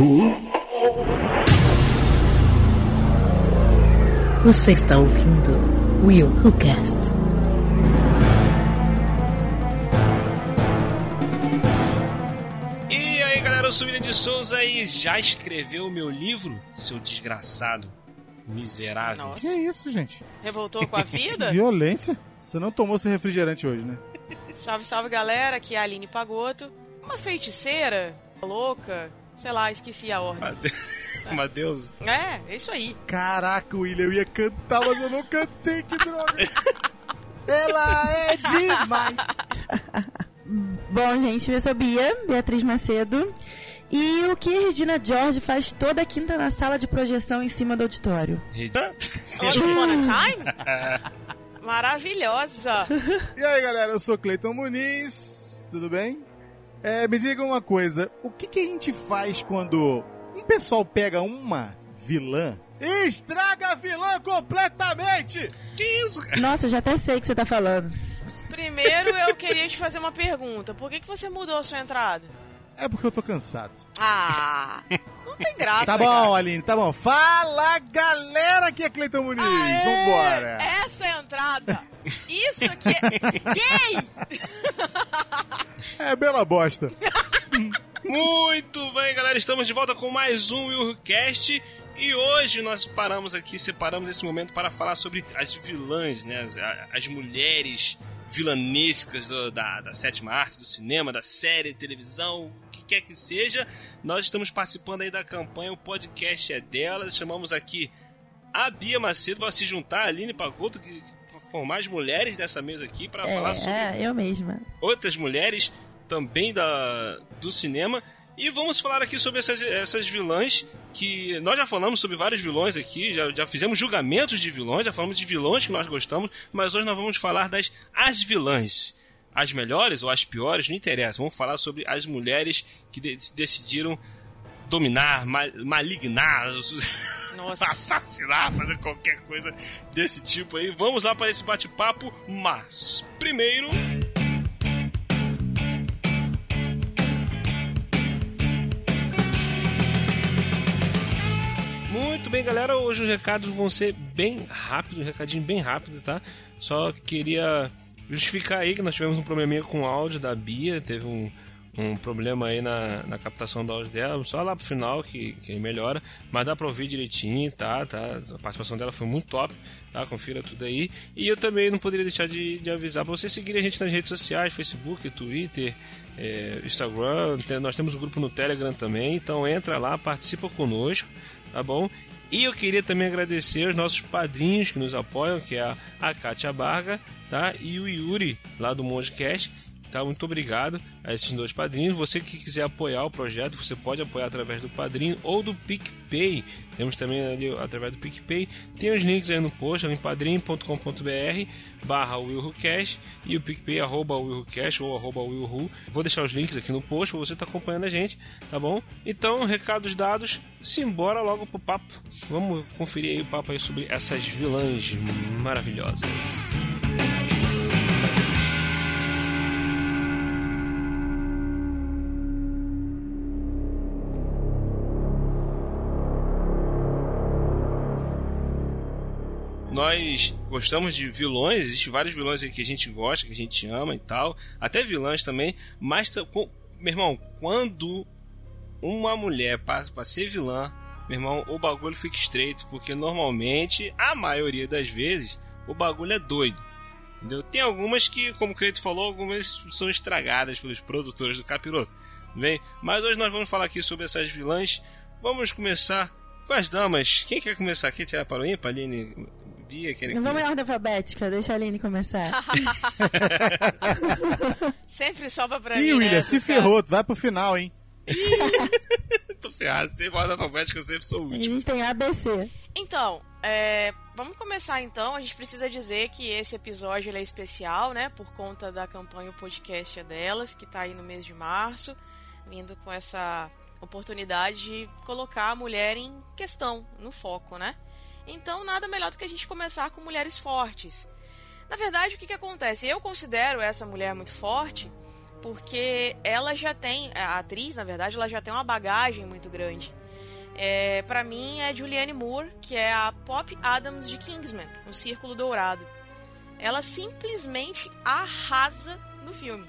Who? Você está ouvindo Will Who Cast. E aí galera, eu sou William de Souza e já escreveu o meu livro, seu desgraçado, miserável. Nossa. Que isso, gente? Revoltou com a vida? Violência? Você não tomou seu refrigerante hoje, né? salve, salve galera, aqui é a Aline Pagoto. Uma feiticeira, louca, sei lá, esqueci a ordem. Uma, de... Uma deusa. É, é isso aí. Caraca, William, eu ia cantar, mas eu não cantei, que droga! Ela é demais! Bom, gente, eu sou Bia, Beatriz Macedo. E o que Regina George faz toda quinta na sala de projeção em cima do auditório? Once Upon a Time? Maravilhosa. E aí, galera, eu sou Cleiton Muniz, tudo bem? É, me diga uma coisa, o que, que a gente faz quando um pessoal pega uma vilã e estraga a vilã completamente? Que isso, cara? Nossa, eu já até sei o que você tá falando. Primeiro eu queria te fazer uma pergunta. Por que, que você mudou a sua entrada? É porque eu tô cansado. Ah, não tem graça. Tá bom, cara. Aline, tá bom. Fala, galera, aqui é Cleiton Muniz. Aê, Vambora. Essa é a entrada. Isso aqui é gay. É bela bosta. Muito bem, galera, estamos de volta com mais um WillCast e hoje nós paramos aqui, separamos esse momento para falar sobre as vilãs, né, as, as mulheres vilanescas do- da, da sétima arte, do cinema, da série, televisão, o que quer que seja. Nós estamos participando aí da campanha, o podcast é delas, chamamos aqui a Bia Macedo para se juntar, a Aline Pagoto, que pra formar as mulheres dessa mesa aqui para falar sobre É, eu mesma. outras mulheres também da, do cinema. E vamos falar aqui sobre essas, essas vilãs que nós já falamos sobre vários vilões aqui, já, já fizemos julgamentos de vilões, já falamos de vilões que nós gostamos, mas hoje nós vamos falar das as vilãs. As melhores ou as piores, não interessa. Vamos falar sobre as mulheres que de- decidiram dominar, ma- malignar, assassinar, fazer qualquer coisa desse tipo aí. Vamos lá para esse bate-papo, mas primeiro. Muito bem, galera. Hoje os recados vão ser bem rápidos, um recadinho bem rápido, tá? Só queria justificar aí que nós tivemos um probleminha com o áudio da Bia, teve um, um problema aí na, na captação do áudio dela, só lá pro final que, que melhora, mas dá pra ouvir direitinho, tá? tá? A participação dela foi muito top, tá? Confira tudo aí. E eu também não poderia deixar de, de avisar pra você seguir a gente nas redes sociais, Facebook, Twitter, é, Instagram, nós temos um grupo no Telegram também, então entra lá, participa conosco, tá bom? E eu queria também agradecer aos nossos padrinhos que nos apoiam, que é a, Kátia Barga, tá? E o Yuri, lá do Mongecast. Tá, muito obrigado a esses dois padrinhos. Você que quiser apoiar o projeto, você pode apoiar através do padrinho ou do PicPay. Temos também ali através do PicPay. Tem os links aí no post, ali em padrim.com.br barra WillWhoCast e o PicPay arroba WillWhoCast ou arroba WillWho. Vou deixar os links aqui no post para você estar acompanhando a gente, tá bom? Então, recados dados, simbora logo pro papo. Vamos conferir aí o papo aí sobre essas vilãs maravilhosas. Nós gostamos de vilões, existem vários vilões que a gente gosta, que a gente ama e tal, até vilãs também, mas, meu irmão, quando uma mulher passa pra ser vilã, meu irmão, o bagulho fica estreito, porque normalmente, a maioria das vezes, o bagulho é doido. Entendeu? Tem algumas que, como o Cleito falou, algumas são estragadas pelos produtores do Capiroto. Bem, mas hoje nós vamos falar aqui sobre essas vilãs. Vamos começar com as damas. Quem quer começar? Quer tirar para o ímpar? Aline, Bia, querem Não vamos em ordem alfabética, deixa a Aline começar. Sempre sobra pra mim. Ih, né, William, se essa, cara? ferrou, tu vai pro final, hein? Tô ferrado, sem ordem alfabética eu sempre sou o A último. gente tem ABC. Então, é, vamos começar então. A gente precisa dizer que esse episódio ele é especial, né? Por conta da campanha O Podcast é Delas, que tá aí no mês de março, vindo com essa oportunidade de colocar a mulher em questão, no foco, né? Então, nada melhor do que a gente começar com mulheres fortes. Na verdade, o que, que acontece? Eu considero essa mulher muito forte porque ela já tem, a atriz, na verdade, ela já tem uma bagagem muito grande. É, para mim é Julianne Moore, que é a Pop Adams de Kingsman, no Círculo Dourado. Ela simplesmente arrasa no filme.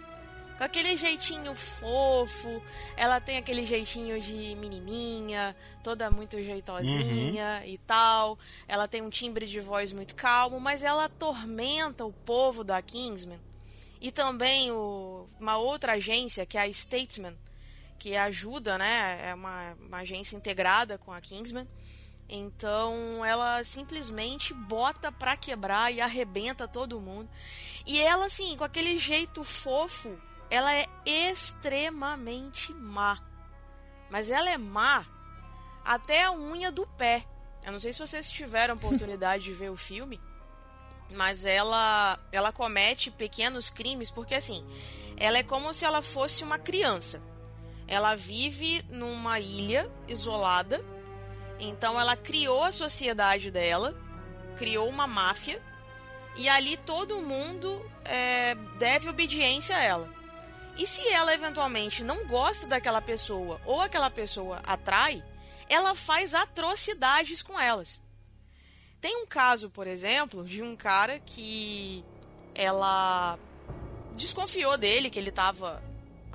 Com aquele jeitinho fofo, ela tem aquele jeitinho de menininha, toda muito jeitosinha e tal. Ela tem um timbre de voz muito calmo, mas ela atormenta o povo da Kingsman. E também o, uma outra agência, que é a Statesman, que ajuda, né? É uma, uma agência integrada com a Kingsman. Então ela simplesmente bota pra quebrar e arrebenta todo mundo. E ela, assim, com aquele jeito fofo, ela é extremamente má. Mas ela é má até a unha do pé. Eu não sei se vocês tiveram oportunidade de ver o filme, mas ela ela comete pequenos crimes porque assim, ela é como se ela fosse uma criança. Ela vive numa ilha isolada então ela criou a sociedade dela, criou uma máfia, e ali todo mundo é, deve obediência a ela. E se ela eventualmente não gosta daquela pessoa ou aquela pessoa atrai, ela faz atrocidades com elas. Tem um caso, por exemplo, de um cara que ela desconfiou dele, que ele estava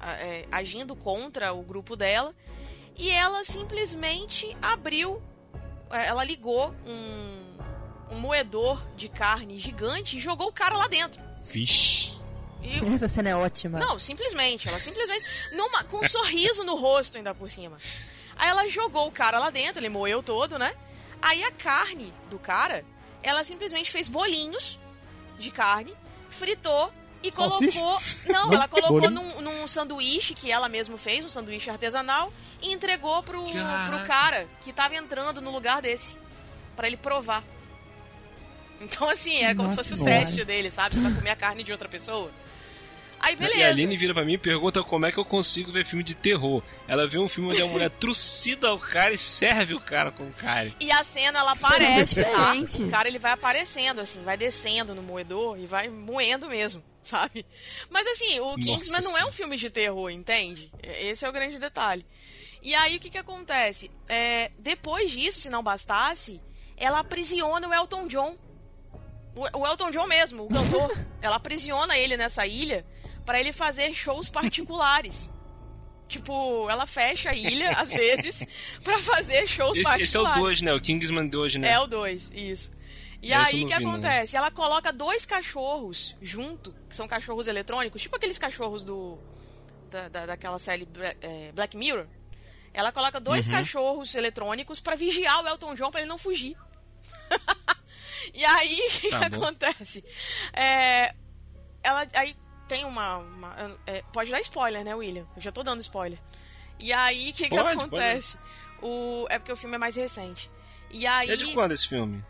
é, agindo contra o grupo dela, e ela simplesmente abriu, é, ela ligou um, um moedor de carne gigante e jogou o cara lá dentro. Vixe. E, Essa cena é ótima. não, simplesmente, ela simplesmente numa, com um sorriso no rosto ainda por cima. Aí ela jogou o cara lá dentro, ele moeu todo, né? Aí a carne do cara, ela simplesmente fez bolinhos de carne, fritou e Salsicha? colocou. Não, ela colocou num, num sanduíche que ela mesma fez, um sanduíche artesanal, e entregou pro, Caraca. pro cara que tava entrando no lugar desse. Pra ele provar. Então, assim, era como se fosse o Nossa. teste dele, sabe? Você vai comer a carne de outra pessoa. Aí, beleza. E a Aline vira pra mim e pergunta como é que eu consigo ver filme de terror. Ela vê um filme onde a mulher trucida o cara e serve o cara com carne. E a cena, ela aparece, tá? O cara, ele vai aparecendo, assim, vai descendo no moedor e vai moendo mesmo, sabe? Mas, assim, o Kingsman não é um filme de terror, entende? Esse é o grande detalhe. E aí, o que que acontece? É, depois disso, se não bastasse, ela aprisiona o Elton John. O, o Elton John mesmo, o cantor. ela aprisiona ele nessa ilha para ele fazer shows particulares. Tipo, ela fecha a ilha, às vezes, pra fazer shows Esse, particulares. esse é o 2, né? O Kingsman 2, né? É o 2, isso. E Esse aí o que vi, acontece? Ela coloca dois cachorros junto, que são cachorros eletrônicos, tipo aqueles cachorros do da, da- daquela série é, Black Mirror. Ela coloca Uhum. dois cachorros eletrônicos pra vigiar o Elton John pra ele não fugir. e aí o que, Tá que acontece? É, ela aí tem uma, uma- é, pode dar spoiler, né, William? Eu já tô dando spoiler. E aí o que, que pode. acontece? O, é porque o filme é mais recente. E aí É de quando esse filme?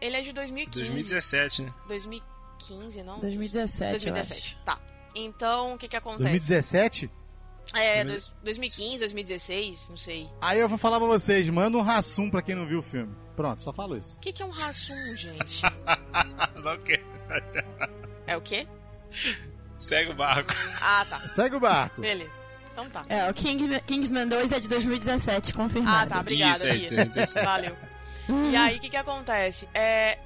ele é de 2015. 2017, né? 2015, não? 2017, 2017. Tá. Então, o que que acontece? 2017? É, dois- 2015, 2016, não sei. Aí eu vou falar pra vocês, manda um rassum pra quem não viu o filme. Pronto, só falo isso. O que que é um Rassum, gente? ok. é o quê? Segue o barco. Ah, tá. Segue o barco. Beleza. Então tá. É, o King, Kingsman 2 é de 2017, Ah, confirmado. tá. Obrigada, Isso, é, interessante. Valeu. E aí, o que que acontece? É...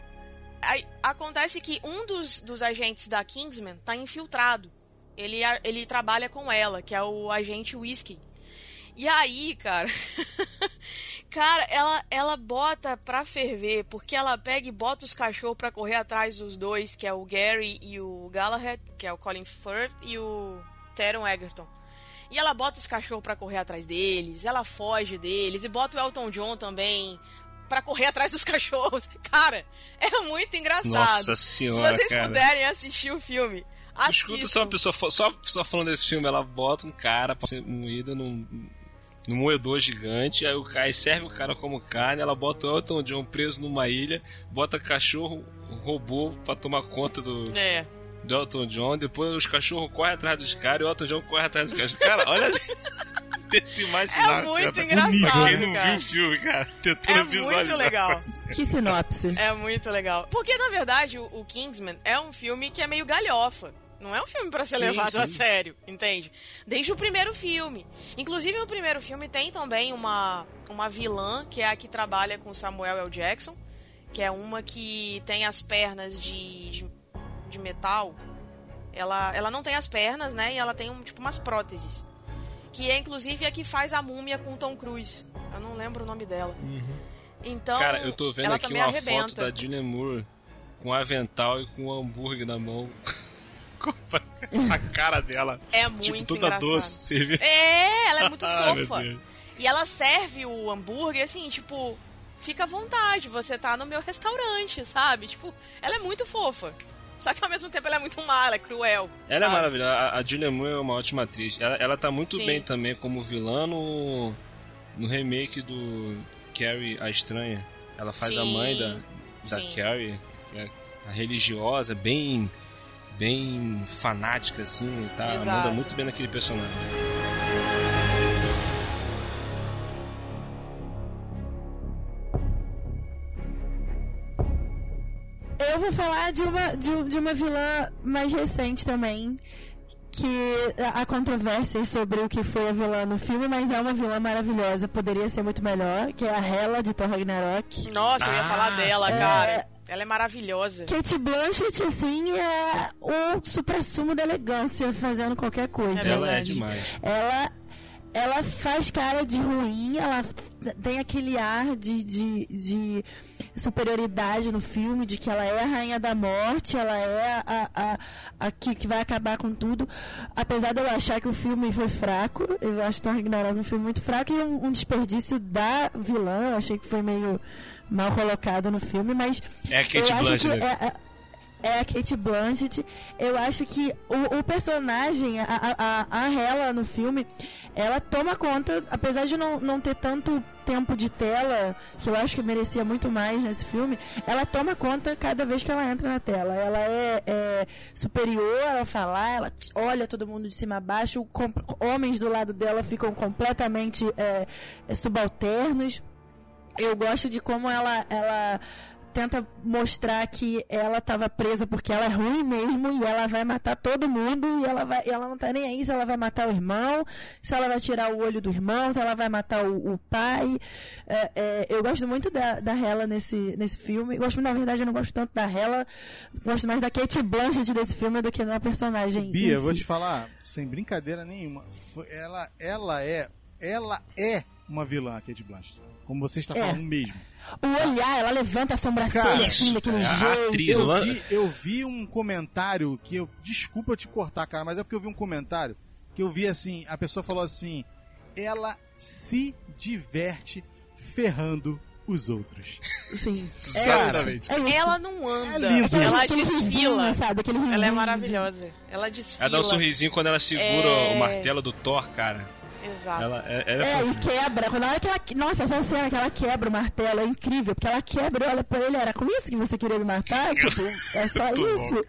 aí, acontece que um dos, dos agentes da Kingsman tá infiltrado. Ele, ele trabalha com ela, que é o agente Whiskey. E aí, cara... cara, ela, ela bota pra ferver, porque ela pega e bota os cachorros pra correr atrás dos dois, que é o Gary e o Galahad, que é o Colin Firth e o Teron Egerton. E ela bota os cachorros pra correr atrás deles, ela foge deles, e bota o Elton John também pra correr atrás dos cachorros. Cara, é muito engraçado. Nossa senhora, Se vocês cara. puderem assistir o filme, assistam. Escuta só uma pessoa, só, só falando desse filme, ela bota um cara pra ser moída num, num moedor gigante, aí o cara serve o cara como carne, ela bota o Elton John preso numa ilha, bota cachorro, robô pra tomar conta do, É. do Elton John, depois os cachorros correm atrás dos caras e o Elton John corre atrás dos caras. Cara, olha. Tenta imaginar. É muito engraçado, Quem não cara. viu o filme, cara, tentando É muito visualizar. legal. essa cena. Que sinopse. É muito legal. Porque, na verdade, o, o Kingsman é um filme que é meio galhofa. Não é um filme para ser Sim, levado a sim. sério, entende? Desde o primeiro filme. Inclusive, no primeiro filme tem também uma, uma vilã, que é a que trabalha com Samuel L. Jackson, que é uma que tem as pernas de, de, de metal. Ela, ela não tem as pernas, né? E ela tem um, tipo umas próteses. Que é inclusive a que faz a múmia com o Tom Cruise. Eu não lembro o nome dela. Então, Uhum. Cara, eu tô vendo aqui uma arrebenta. foto da Julianne Moore com avental e com um hambúrguer na mão. Com a cara dela. É tipo, muito toda engraçado. doce. É, ela é muito meu fofa. E ela serve o hambúrguer assim, tipo, fica à vontade, você tá no meu restaurante, sabe? Tipo, ela é muito fofa. Só que ao mesmo tempo ela é muito má, ela é cruel. Ela é sabe? maravilhosa. A, a Julianne Moore é uma ótima atriz. Ela, ela tá muito Sim. bem também como vilã no, no remake do Carrie a Estranha. Ela faz a Sim, mãe da, da sim. Carrie, que é a religiosa, bem bem fanática assim, tá? Exato. Manda muito bem naquele personagem. Eu vou falar de uma, de, de uma vilã mais recente também. Que há controvérsias sobre o que foi a vilã no filme, mas é uma vilã maravilhosa, poderia ser muito melhor, que é a Hela de Thor Ragnarok. Nossa, eu ia Ah, falar dela, sim. cara. Ela é maravilhosa. Kate Blanchett, assim, é o supra-sumo da elegância fazendo qualquer coisa. É Ela é demais. Ela, ela faz cara de ruim, ela tem aquele ar de, de, de superioridade no filme, de que ela é a rainha da morte, ela é a, a, a que, que vai acabar com tudo. Apesar de eu achar que o filme foi fraco, eu acho Thor Ragnarok um filme muito fraco e um, um desperdício da vilã, eu achei que foi meio mal colocado no filme, mas É a Kate Blanchett, que né? é- é- é a Kate Blanchett. Eu acho que o, o personagem, a, a, a no filme, ela toma conta, apesar de não, não ter tanto tempo de tela, que eu acho que merecia muito mais nesse filme, ela toma conta cada vez que ela entra na tela. Ela é, é superior ela falar, ela olha todo mundo de cima a baixo, homens do lado dela ficam completamente é, é, subalternos eu gosto de como ela, ela tenta mostrar que ela estava presa porque ela é ruim mesmo e ela vai matar todo mundo e ela, vai, e ela não tá nem aí se ela vai matar o irmão, se ela vai tirar o olho do irmão, se ela vai matar o, o pai. É, é, eu gosto muito da, da Hela nesse, nesse filme. Gosto, na verdade, eu não gosto tanto da Hela, gosto mais da Kate Blanchett desse filme do que da personagem. Bia, eu vou si. te falar, sem brincadeira nenhuma, ela, ela é, ela é uma vilã, a Kate Blanchett. Como você está É. falando mesmo. O olhar, ela levanta a sobrancelha Cara, assim, daquele é jeito. atriz. Eu vi, eu vi um comentário que eu. Desculpa eu te cortar, cara, mas é porque eu vi um comentário que eu vi assim, a pessoa falou assim, ela se diverte ferrando os outros. Sim. Exatamente. É. Ela não anda, É lindo ela desfila. sabe? Aquele Ela é maravilhosa. Ela desfila. Ela dá um sorrisinho quando ela segura É. o martelo do Thor, cara. Exato. Ela, é, ela é É, e quebra. Quando a hora que ela. Nossa, essa cena que ela quebra o martelo é incrível. Porque ela quebra e olha pra ele, era com isso que você queria me matar? Tipo, é só isso. bom.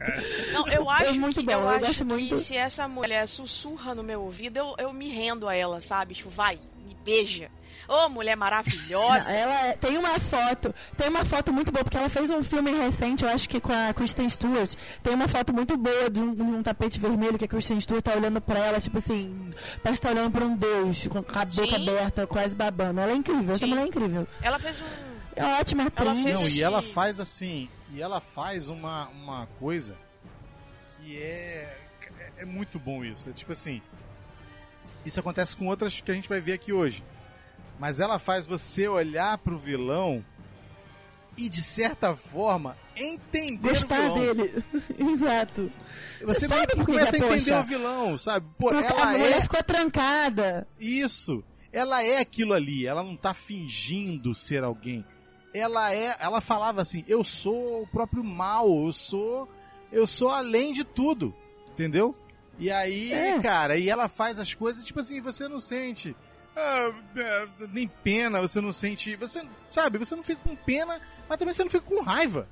Não, eu acho muito que, bom, eu eu acho muito. se essa mulher sussurra no meu ouvido, eu, eu me rendo a ela, sabe? Tipo, vai, me beija. Ô, mulher maravilhosa. Ela é- tem uma foto, tem uma foto muito boa, porque ela fez um filme recente, eu acho que com a Kristen Stewart. Tem uma foto muito boa de um, de um tapete vermelho que a Kristen Stewart tá olhando pra ela, tipo assim, parece que tá olhando pra um deus, com a boca Sim. aberta, quase babando. Ela é incrível, essa Sim. mulher é incrível. Ela fez um. É ótima Ela atriz. fez- Não, e ela faz assim, e ela faz uma, uma coisa que é, é, é muito bom isso. É tipo assim, isso acontece com outras que a gente vai ver aqui hoje. Mas ela faz você olhar pro vilão e, de certa forma, entender Gostar o vilão. dele. Exato. Você Você que começa a entender poxa? o vilão, sabe? Pô, a ela mulher é ficou trancada. isso. Ela é aquilo ali. Ela não tá fingindo ser alguém. Ela é. Ela falava assim: eu sou o próprio mal. Eu sou. Eu sou além de tudo. Entendeu? E aí, É. cara, e ela faz as coisas, tipo assim, você não sente. Ah, é, nem pena, você não sente. Você sabe, você não fica com pena, mas também você não fica com raiva.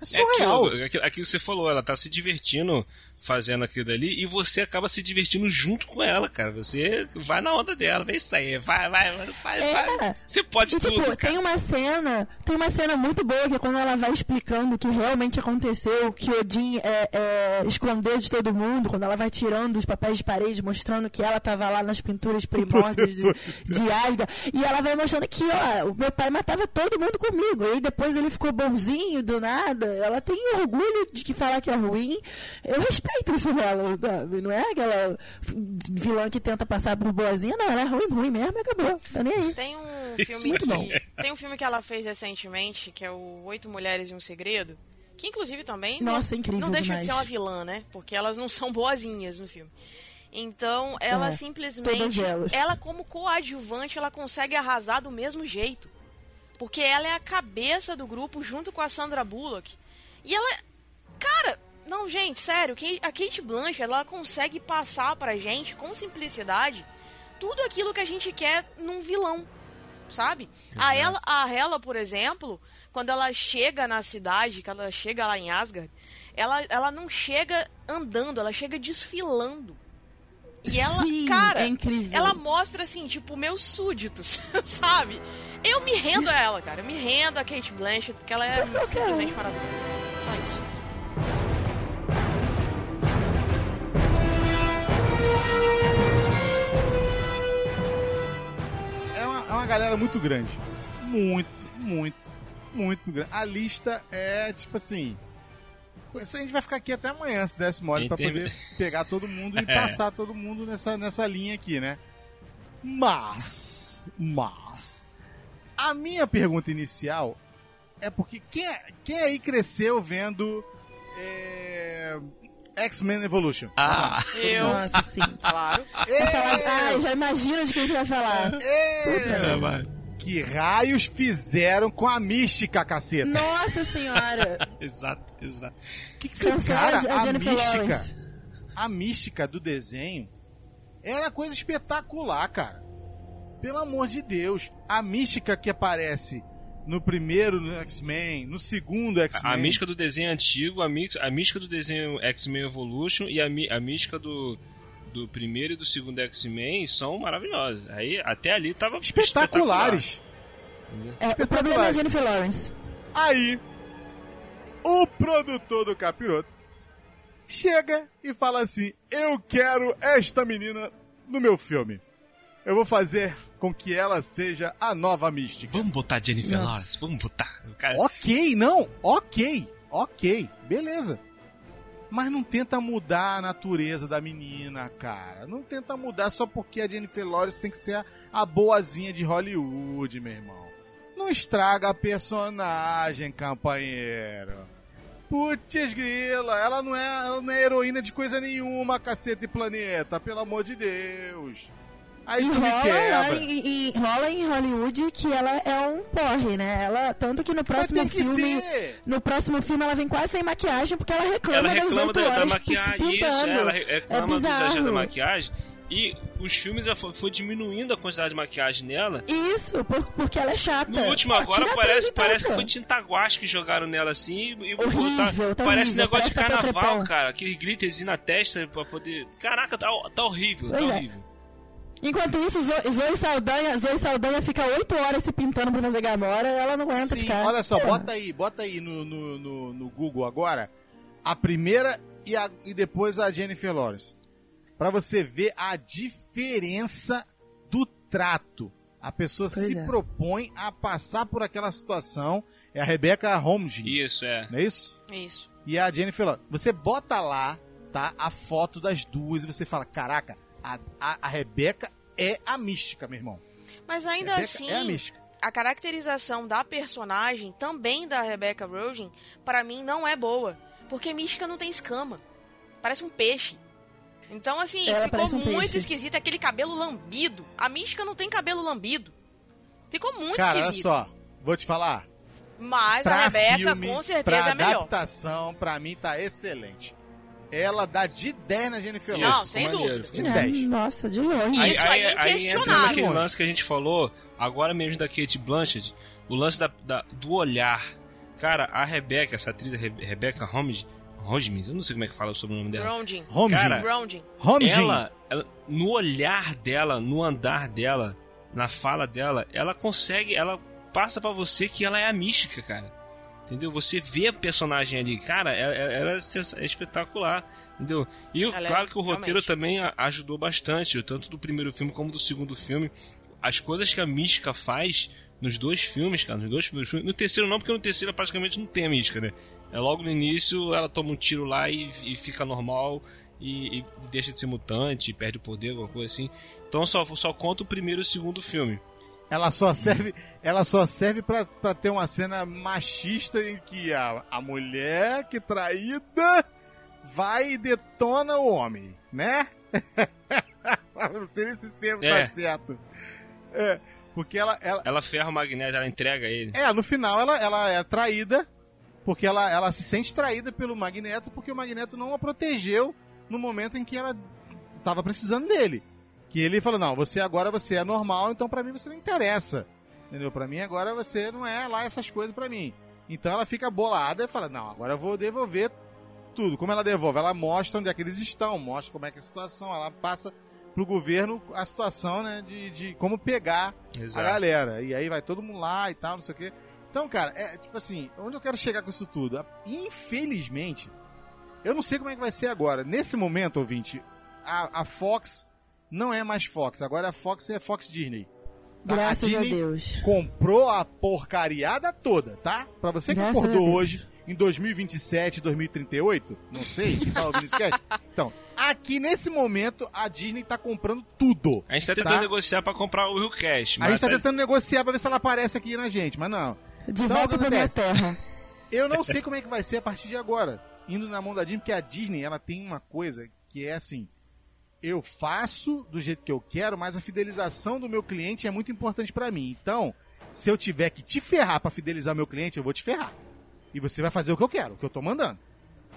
É surreal. aquilo, aquilo, aquilo que você falou, ela tá se divertindo fazendo aquilo dali e você acaba se divertindo junto com ela, cara. Você vai na onda dela, vem isso aí, vai, vai, vai, faz, É. vai. Você pode E, tudo, tipo, cara. tem uma cena, tem uma cena muito boa que é quando ela vai explicando o que realmente aconteceu, que Odin é, é, escondeu de todo mundo, quando ela vai tirando os papéis de parede, mostrando que ela tava lá nas pinturas primórdias de, de Asgard, e ela vai mostrando que, ó, o meu pai matava todo mundo comigo, e aí depois ele ficou bonzinho do nada, ela tem orgulho de que falar que é ruim, eu respeito isso nela, sabe? não é aquela vilã que tenta passar por boazinha, não, ela é ruim, ruim mesmo e acabou, tá nem aí. Tem um Isso filme Muito bom. que, tem um filme que ela fez recentemente, que é o Oito Mulheres e um Segredo, que inclusive também Nossa, não, incrível não deixa demais. de ser uma vilã, né? Porque elas não são boazinhas no filme. Então, ela É, simplesmente, todas elas. ela como coadjuvante, ela consegue arrasar do mesmo jeito. Porque ela é a cabeça do grupo junto com a Sandra Bullock. E ela, cara, não, gente, sério, a Kate Blanchett, ela consegue passar pra gente com simplicidade tudo aquilo que a gente quer num vilão, sabe? A ela, a Hela, por exemplo, quando ela chega na cidade, quando ela chega lá em Asgard, ela, ela não chega andando, ela chega desfilando. E ela, Sim, cara, é ela mostra assim, tipo, meus súditos, sabe? Eu me rendo a ela, cara. Eu me rendo a Kate Blanchett, porque ela é simplesmente maravilhosa. Só isso. Galera muito grande. Muito, muito, muito grande. A lista é tipo assim. A gente vai ficar aqui até amanhã, se desse mole, termos- poder pegar todo mundo e É. passar todo mundo nessa, nessa linha aqui, né? Mas, mas, a minha pergunta inicial é porque quem, é- quem aí cresceu vendo é, X-Men Evolution? Ah, Eu, Nossa, sim. claro. É, ah, eu já imagino de quem você vai falar. é, que raios fizeram com a mística, caceta? Nossa senhora. exato, exato. Que que você, cara, a a mística, Lawrence. a mística do desenho era coisa espetacular, cara. Pelo amor de Deus, a mística que aparece no primeiro no X-Men, no segundo X-Men. A mística do desenho antigo, a, mix, a mística do desenho X-Men Evolution e a, a mística do, do primeiro e do segundo X-Men são maravilhosas. Aí, até ali tava espetaculares. É, o problema é a Jennifer Lawrence. Aí, o produtor do Capiroto chega e fala assim: Eu quero esta menina no meu filme. Eu vou fazer com que ela seja a nova mística. Vamos botar Jennifer Nossa. Lawrence, vamos botar. Cara, Ok, não, ok, ok, beleza. Mas não tenta mudar a natureza da menina, cara. Não tenta mudar só porque a Jennifer Lawrence tem que ser a, a boazinha de Hollywood, meu irmão. Não estraga a personagem, companheiro. Putz grila, ela não, é, ela não é heroína de coisa nenhuma, cacete planeta, pelo amor de Deus. Aí E tu me rola, lá quebra. em, e rola em Hollywood que ela é um porre, né? Ela, tanto que no próximo que filme. ser. No próximo filme ela vem quase sem maquiagem porque ela reclama, ela reclama das da, 8 da horas se maquiagem, isso, ela re- reclama é do exagero da maquiagem. E os filmes já foi, foi diminuindo a quantidade de maquiagem nela. Isso, por- porque ela é chata. No último agora parece, parece que foi tinta guache que jogaram nela assim e Horrível, tá parece horrível, negócio de parece papel carnaval, crepom. cara. Aquele glitterzinho na testa pra poder. Caraca, tá, tá horrível, tá Pois é. horrível. Enquanto isso, Zo- Zoe Saldanha, Zoe Saldanha fica 8 horas se pintando pra fazer Gamora e ela não aguenta Sim, ficar. olha só, bota aí, bota aí no, no, no, no Google agora a primeira e, a, e depois a Jennifer Lawrence. Pra você ver a diferença do trato. A pessoa Pois se é. propõe a passar por aquela situação. É a Rebecca Holmes, Isso, é. não é isso? Isso. E a Jennifer Lawrence. Você bota lá, tá, a foto das duas e você fala, caraca, a, a, a Rebecca é a mística, meu irmão. Mas ainda Rebecca assim, é a mística. a caracterização da personagem, também da Rebecca Rosen, pra mim não é boa. Porque Mística não tem escama. Parece um peixe. Então, assim, Ela ficou um muito peixe. esquisito aquele cabelo lambido. A Mística não tem cabelo lambido. Ficou muito Cara, olha esquisito. só, vou te falar. Mas pra a Rebeca, filme, com pra certeza, é melhor. adaptação, pra mim tá excelente. Ela dá de 10 na Jennifer Não, Lawrence. sem ficou maneiro, dúvida. De é, 10. Nossa, de longe. Isso aí é entra inquestionável. naquele lance que a gente falou, agora mesmo da Kate Blanchett, o lance da, da- do olhar. Cara, a Rebecca, essa atriz, a Rebe- Rebecca Holmes, Holmes, eu não sei como é que fala sobre o nome dela. Homem, Cara. Homem, ela, ela- no olhar dela, no andar dela, na fala dela, ela consegue, ela passa pra você que ela é a mística, cara. Entendeu? Você vê a personagem ali, cara, ela, ela- ela é é espetacular, entendeu? E Ela é, claro que o roteiro realmente. também ajudou bastante, tanto do primeiro filme como do segundo filme. As coisas que a mística faz nos dois filmes, cara, nos dois primeiros filmes. No terceiro não, porque no terceiro praticamente não tem a mística, né? É logo no início ela toma um tiro lá e, e fica normal e, e deixa de ser mutante, perde o poder, alguma coisa assim. Então só, só conta o primeiro e o segundo filme. Ela só serve, ela só serve pra, pra ter uma cena machista em que a, a mulher que traída vai e detona o homem, né? Não sei se esse termo É. tá certo. É, porque ela, ela, Ela ferra o Magneto, ela entrega ele. é, no final ela, ela é traída, porque ela, ela se sente traída pelo Magneto, porque o Magneto não a protegeu no momento em que ela estava precisando dele. Que ele falou, não, você agora você é normal, então pra mim você não interessa. Entendeu? Pra mim agora você não é lá essas coisas pra mim. Então ela fica bolada e fala, não, agora eu vou devolver tudo. Como ela devolve? Ela mostra onde é que eles estão, mostra como é que é a situação, ela passa pro governo a situação, né, de, de como pegar Exato. a galera. E aí vai todo mundo lá e tal, não sei o quê. Então, cara, é tipo assim, onde eu quero chegar com isso tudo? Infelizmente, eu não sei como é que vai ser agora. Nesse momento, ouvinte, a, a Fox não é mais Fox, agora a Fox é Fox Disney. Tá? Graças a, Disney Deus. comprou a porcariada toda, tá? Pra você que Graças a acordou hoje, em 2027, 2038, não sei, que tá ouvindo. Então, aqui nesse momento, a Disney tá comprando tudo. A gente tá tentando negociar pra comprar o Rio Cash. A gente tá tentando negociar pra ver se ela aparece aqui na gente, mas não. De Então, volta pra minha terra. Eu não sei como é que vai ser a partir de agora. Indo na mão da Disney, porque a Disney, ela tem uma coisa que é assim. Eu faço do jeito que eu quero, mas a fidelização do meu cliente é muito importante pra mim. Então, se eu tiver que te ferrar pra fidelizar meu cliente, eu vou te ferrar. E você vai fazer o que eu quero, o que eu tô mandando.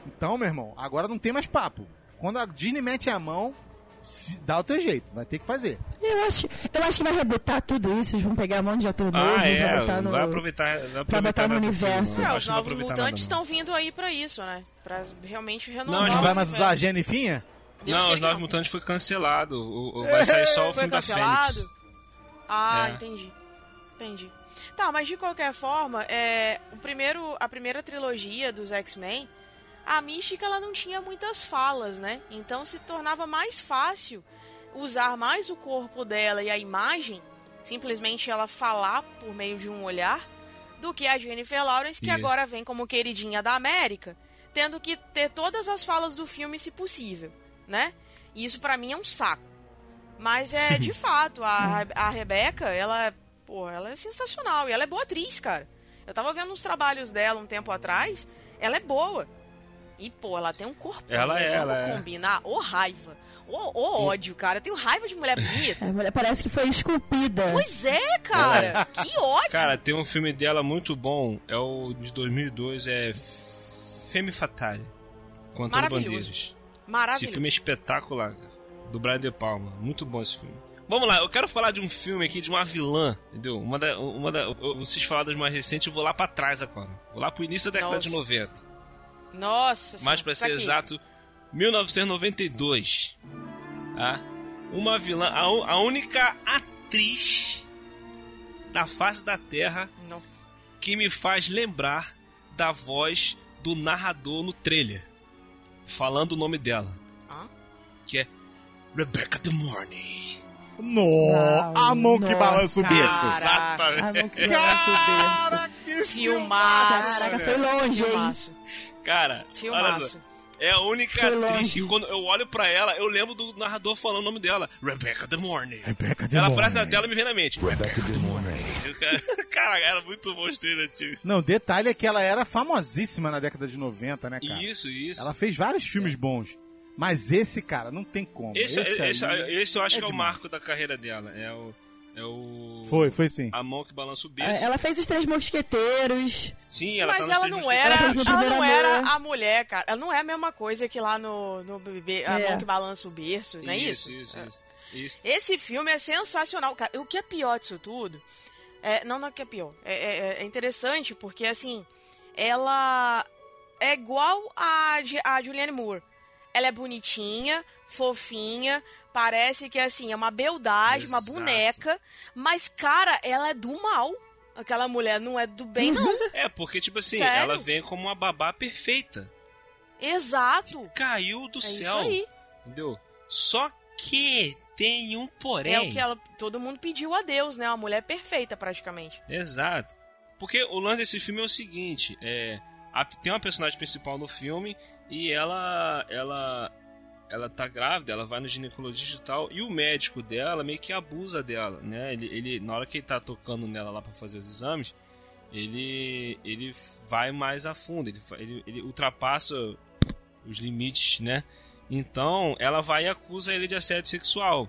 Então, meu irmão, agora não tem mais papo. Quando a Disney mete a mão, se dá o teu jeito, vai ter que fazer. Eu acho, eu acho que vai rebutar tudo isso. Eles vão pegar um monte de ator novo, Ah, é. vai botar no. Vai aproveitar, vai aproveitar botar no universo. filme. É, Eu os acho que não vai novos mutantes não. estão vindo aí pra isso, né? Pra realmente renovar. Não, Não, vai mais usar a universo. Deus Não, os Novos Mutantes foi cancelado. O- o- vai sair só o Foi filme da cancelado? Fênix. Ah, É. entendi. Entendi. Tá, mas de qualquer forma, é, o primeiro, a primeira trilogia dos X-Men, a Mística ela não tinha muitas falas, né? Então se tornava mais fácil usar mais o corpo dela e a imagem, simplesmente ela falar por meio de um olhar, do que a Jennifer Lawrence, que Isso. agora vem como queridinha da América, tendo que ter todas as falas do filme se possível, né? E isso pra mim é um saco. Mas é de fato, a, a Rebeca, ela, pô, ela é sensacional e ela é boa atriz, cara. Eu tava vendo uns trabalhos dela um tempo atrás, ela é boa. E, pô, ela tem um corpo. Ela é, ela é. combinar, ô raiva, ô, ô ódio, cara. Eu tenho raiva de mulher bonita. A mulher parece que foi esculpida. pois é, cara. Que ódio. Cara, tem um filme dela muito bom. É o de 2002, é Femme Fatale. Contra Maravilhoso. Esse filme é espetacular, cara. Do Brian De Palma. Muito bom esse filme. Vamos lá, eu quero falar de um filme aqui, de uma vilã, entendeu? Uma da, uma da, vocês falaram das mais recentes, eu vou lá pra trás agora. Vou lá pro início da década de Nossa. 90. Nossa Mais pra ser exato, 1992. Tá? Uma vilã, a, a única atriz da face da Terra Não. que me faz lembrar da voz do narrador no trailer, falando o nome dela, Hã? que é Rebecca De Morney. No, a mão que balança o berço. Caraca. Ah, não que balança o berço. Cara, que Filmaço. Caraca, velho. foi longe, hein? Filmaço. Cara, Filmaço. É a única atriz que quando eu olho pra ela, eu lembro do narrador falando o nome dela. Rebecca De Morney. Rebecca De Ela Morney. aparece na tela e me vem na mente. Rebecca De Morney. Cara, era muito bom antigo. Não, detalhe é que ela era famosíssima na década de 90, né, cara? Isso, isso. Ela fez vários filmes bons. Mas esse, cara, não tem como. Esse, esse, esse, esse eu acho é que é o marco da carreira dela. É o. É o. Foi, foi sim. A mão que balança o berço. Ela fez os Três Mosqueteiros. Sim, ela Mas tá ela três não mosqueteiros. era, Ela ela não era a mulher, cara. Ela não é a mesma coisa que lá no, no bebê, a É. mão que balança o berço, não é isso? Isso, isso, isso. Esse filme é sensacional, cara. O que é pior disso tudo? É, não, não é que é pior. É, é- é interessante porque, assim, ela é igual a, a Julianne Moore. Ela é bonitinha, fofinha, parece que assim, é uma beldade, uma Exato. boneca, mas cara, ela é do mal. Aquela mulher não é do bem, não. É, porque, tipo assim, Sério? ela vem como uma babá perfeita. Exato. Caiu do É céu. isso aí. Entendeu? Só que tem um porém. É o que ela, todo mundo pediu a Deus, né? Uma mulher perfeita, praticamente. Exato. Porque o lance desse filme é o seguinte, é, a- tem uma personagem principal no filme e ela ela ela tá grávida, ela vai no ginecologista e tal, e o médico dela meio que abusa dela, né? Ele, ele na hora que ele tá tocando nela lá para fazer os exames, ele ele vai mais a fundo, ele, ele, ele ultrapassa os limites, né? Então, ela vai e acusa ele de assédio sexual.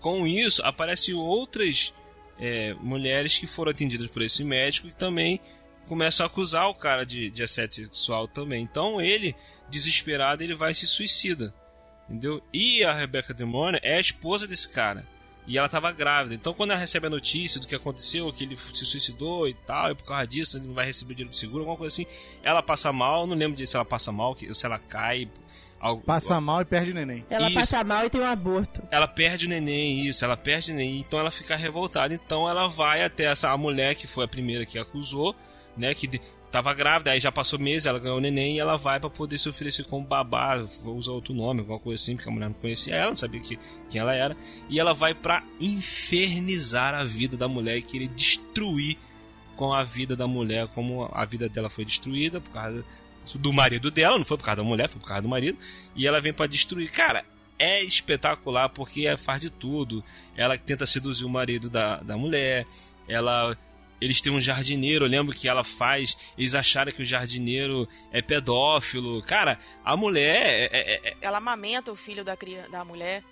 Com isso, aparecem outras é, mulheres que foram atendidas por esse médico e também começam a acusar o cara de, de assédio sexual também. Então ele, desesperado, ele vai e se suicida. Entendeu? E a Rebecca De Mornay é a esposa desse cara. E ela estava grávida. Então quando ela recebe a notícia do que aconteceu, que ele se suicidou e tal, e por causa disso ele não vai receber dinheiro do seguro, alguma coisa assim, ela passa mal, não lembro de se ela passa mal, se ela cai. Algo, Passa mal e perde o neném. Ela Isso. passa mal e tem um aborto. ela perde o neném, isso, ela perde o neném, então ela fica revoltada. Então ela vai até essa a mulher que foi a primeira que acusou, né, que de- tava grávida, aí já passou meses, ela ganhou o neném e ela vai pra poder se oferecer como babá, vou usar outro nome, alguma coisa assim, porque a mulher não conhecia ela, não sabia que, quem ela era, e ela vai pra infernizar a vida da mulher e querer destruir com a vida da mulher, como a vida dela foi destruída por causa do marido dela, não foi por causa da mulher, foi por causa do marido, e ela vem pra destruir. Cara, é espetacular porque ela faz de tudo. Ela tenta seduzir o marido da, da mulher, ela. Eles têm um jardineiro, eu lembro que ela faz. Eles acharam que o jardineiro é pedófilo. Cara, a mulher é. é- é- Ela amamenta o filho da, cria- da mulher.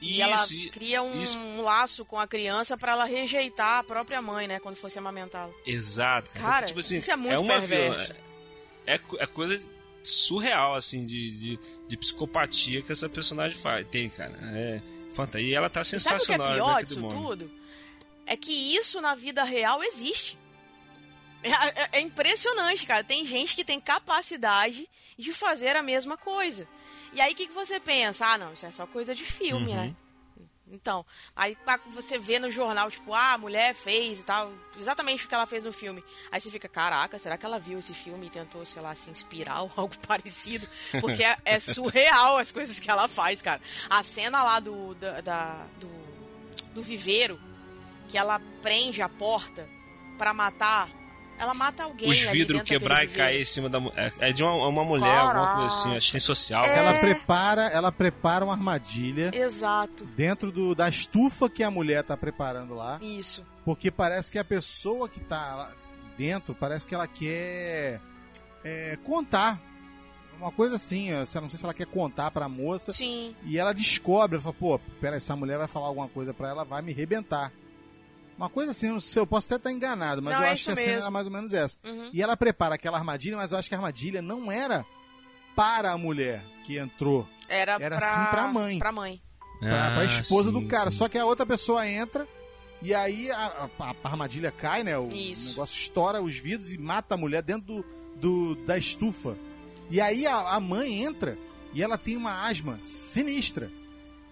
isso, E ela cria um, isso. laço com a criança pra ela rejeitar a própria mãe, né? Quando fosse amamentá-la. Exato. cara. Cara, tipo assim, isso é muito uma perverso. É, é coisa surreal, assim, de, de, de psicopatia que essa personagem faz, tem, cara. É fantástico. E ela tá E sabe o que é sensacional. a pior disso tudo? É que isso na vida real existe. É, é- é impressionante, cara. Tem gente que tem capacidade de fazer a mesma coisa. E aí o que, que você pensa? Ah, não, isso é só coisa de filme, Uhum. né? Então, aí você vê no jornal, tipo, ah, a mulher fez e tal, exatamente o que ela fez no filme. Aí você fica, caraca, será que ela viu esse filme e tentou, sei lá, se inspirar ou algo parecido? Porque é, é surreal as coisas que ela faz, cara. A cena lá do, da, da- do, do viveiro, que ela prende a porta pra matar. Ela mata alguém. Os vidros quebrar e cair em cima da mulher. É de uma, uma mulher, alguma coisa assim, assistente social. É. Ela prepara, ela prepara uma armadilha Exato. dentro do, da estufa que a mulher tá preparando lá, Isso. porque parece que a pessoa que tá lá dentro, parece que ela quer é, contar. Uma coisa assim, eu não sei se ela quer contar pra moça. Sim. E ela descobre, ela fala, pô, pera, essa mulher vai falar alguma coisa pra ela, vai me rebentar. Uma coisa assim, eu não sei, eu posso até estar enganado, mas Não, eu é acho que a cena mesmo. era mais ou menos essa. Uhum. E ela prepara aquela armadilha, mas eu acho que a armadilha não era para a mulher que entrou, Era, Era pra, assim pra mãe. Pra mãe. pra, Ah, pra esposa sim, do cara. sim. Só que a outra pessoa entra e aí a, a- a armadilha cai, né? O Isso. negócio estoura os vidros e mata a mulher dentro do, do- da estufa. E aí a, a mãe entra e ela tem uma asma sinistra.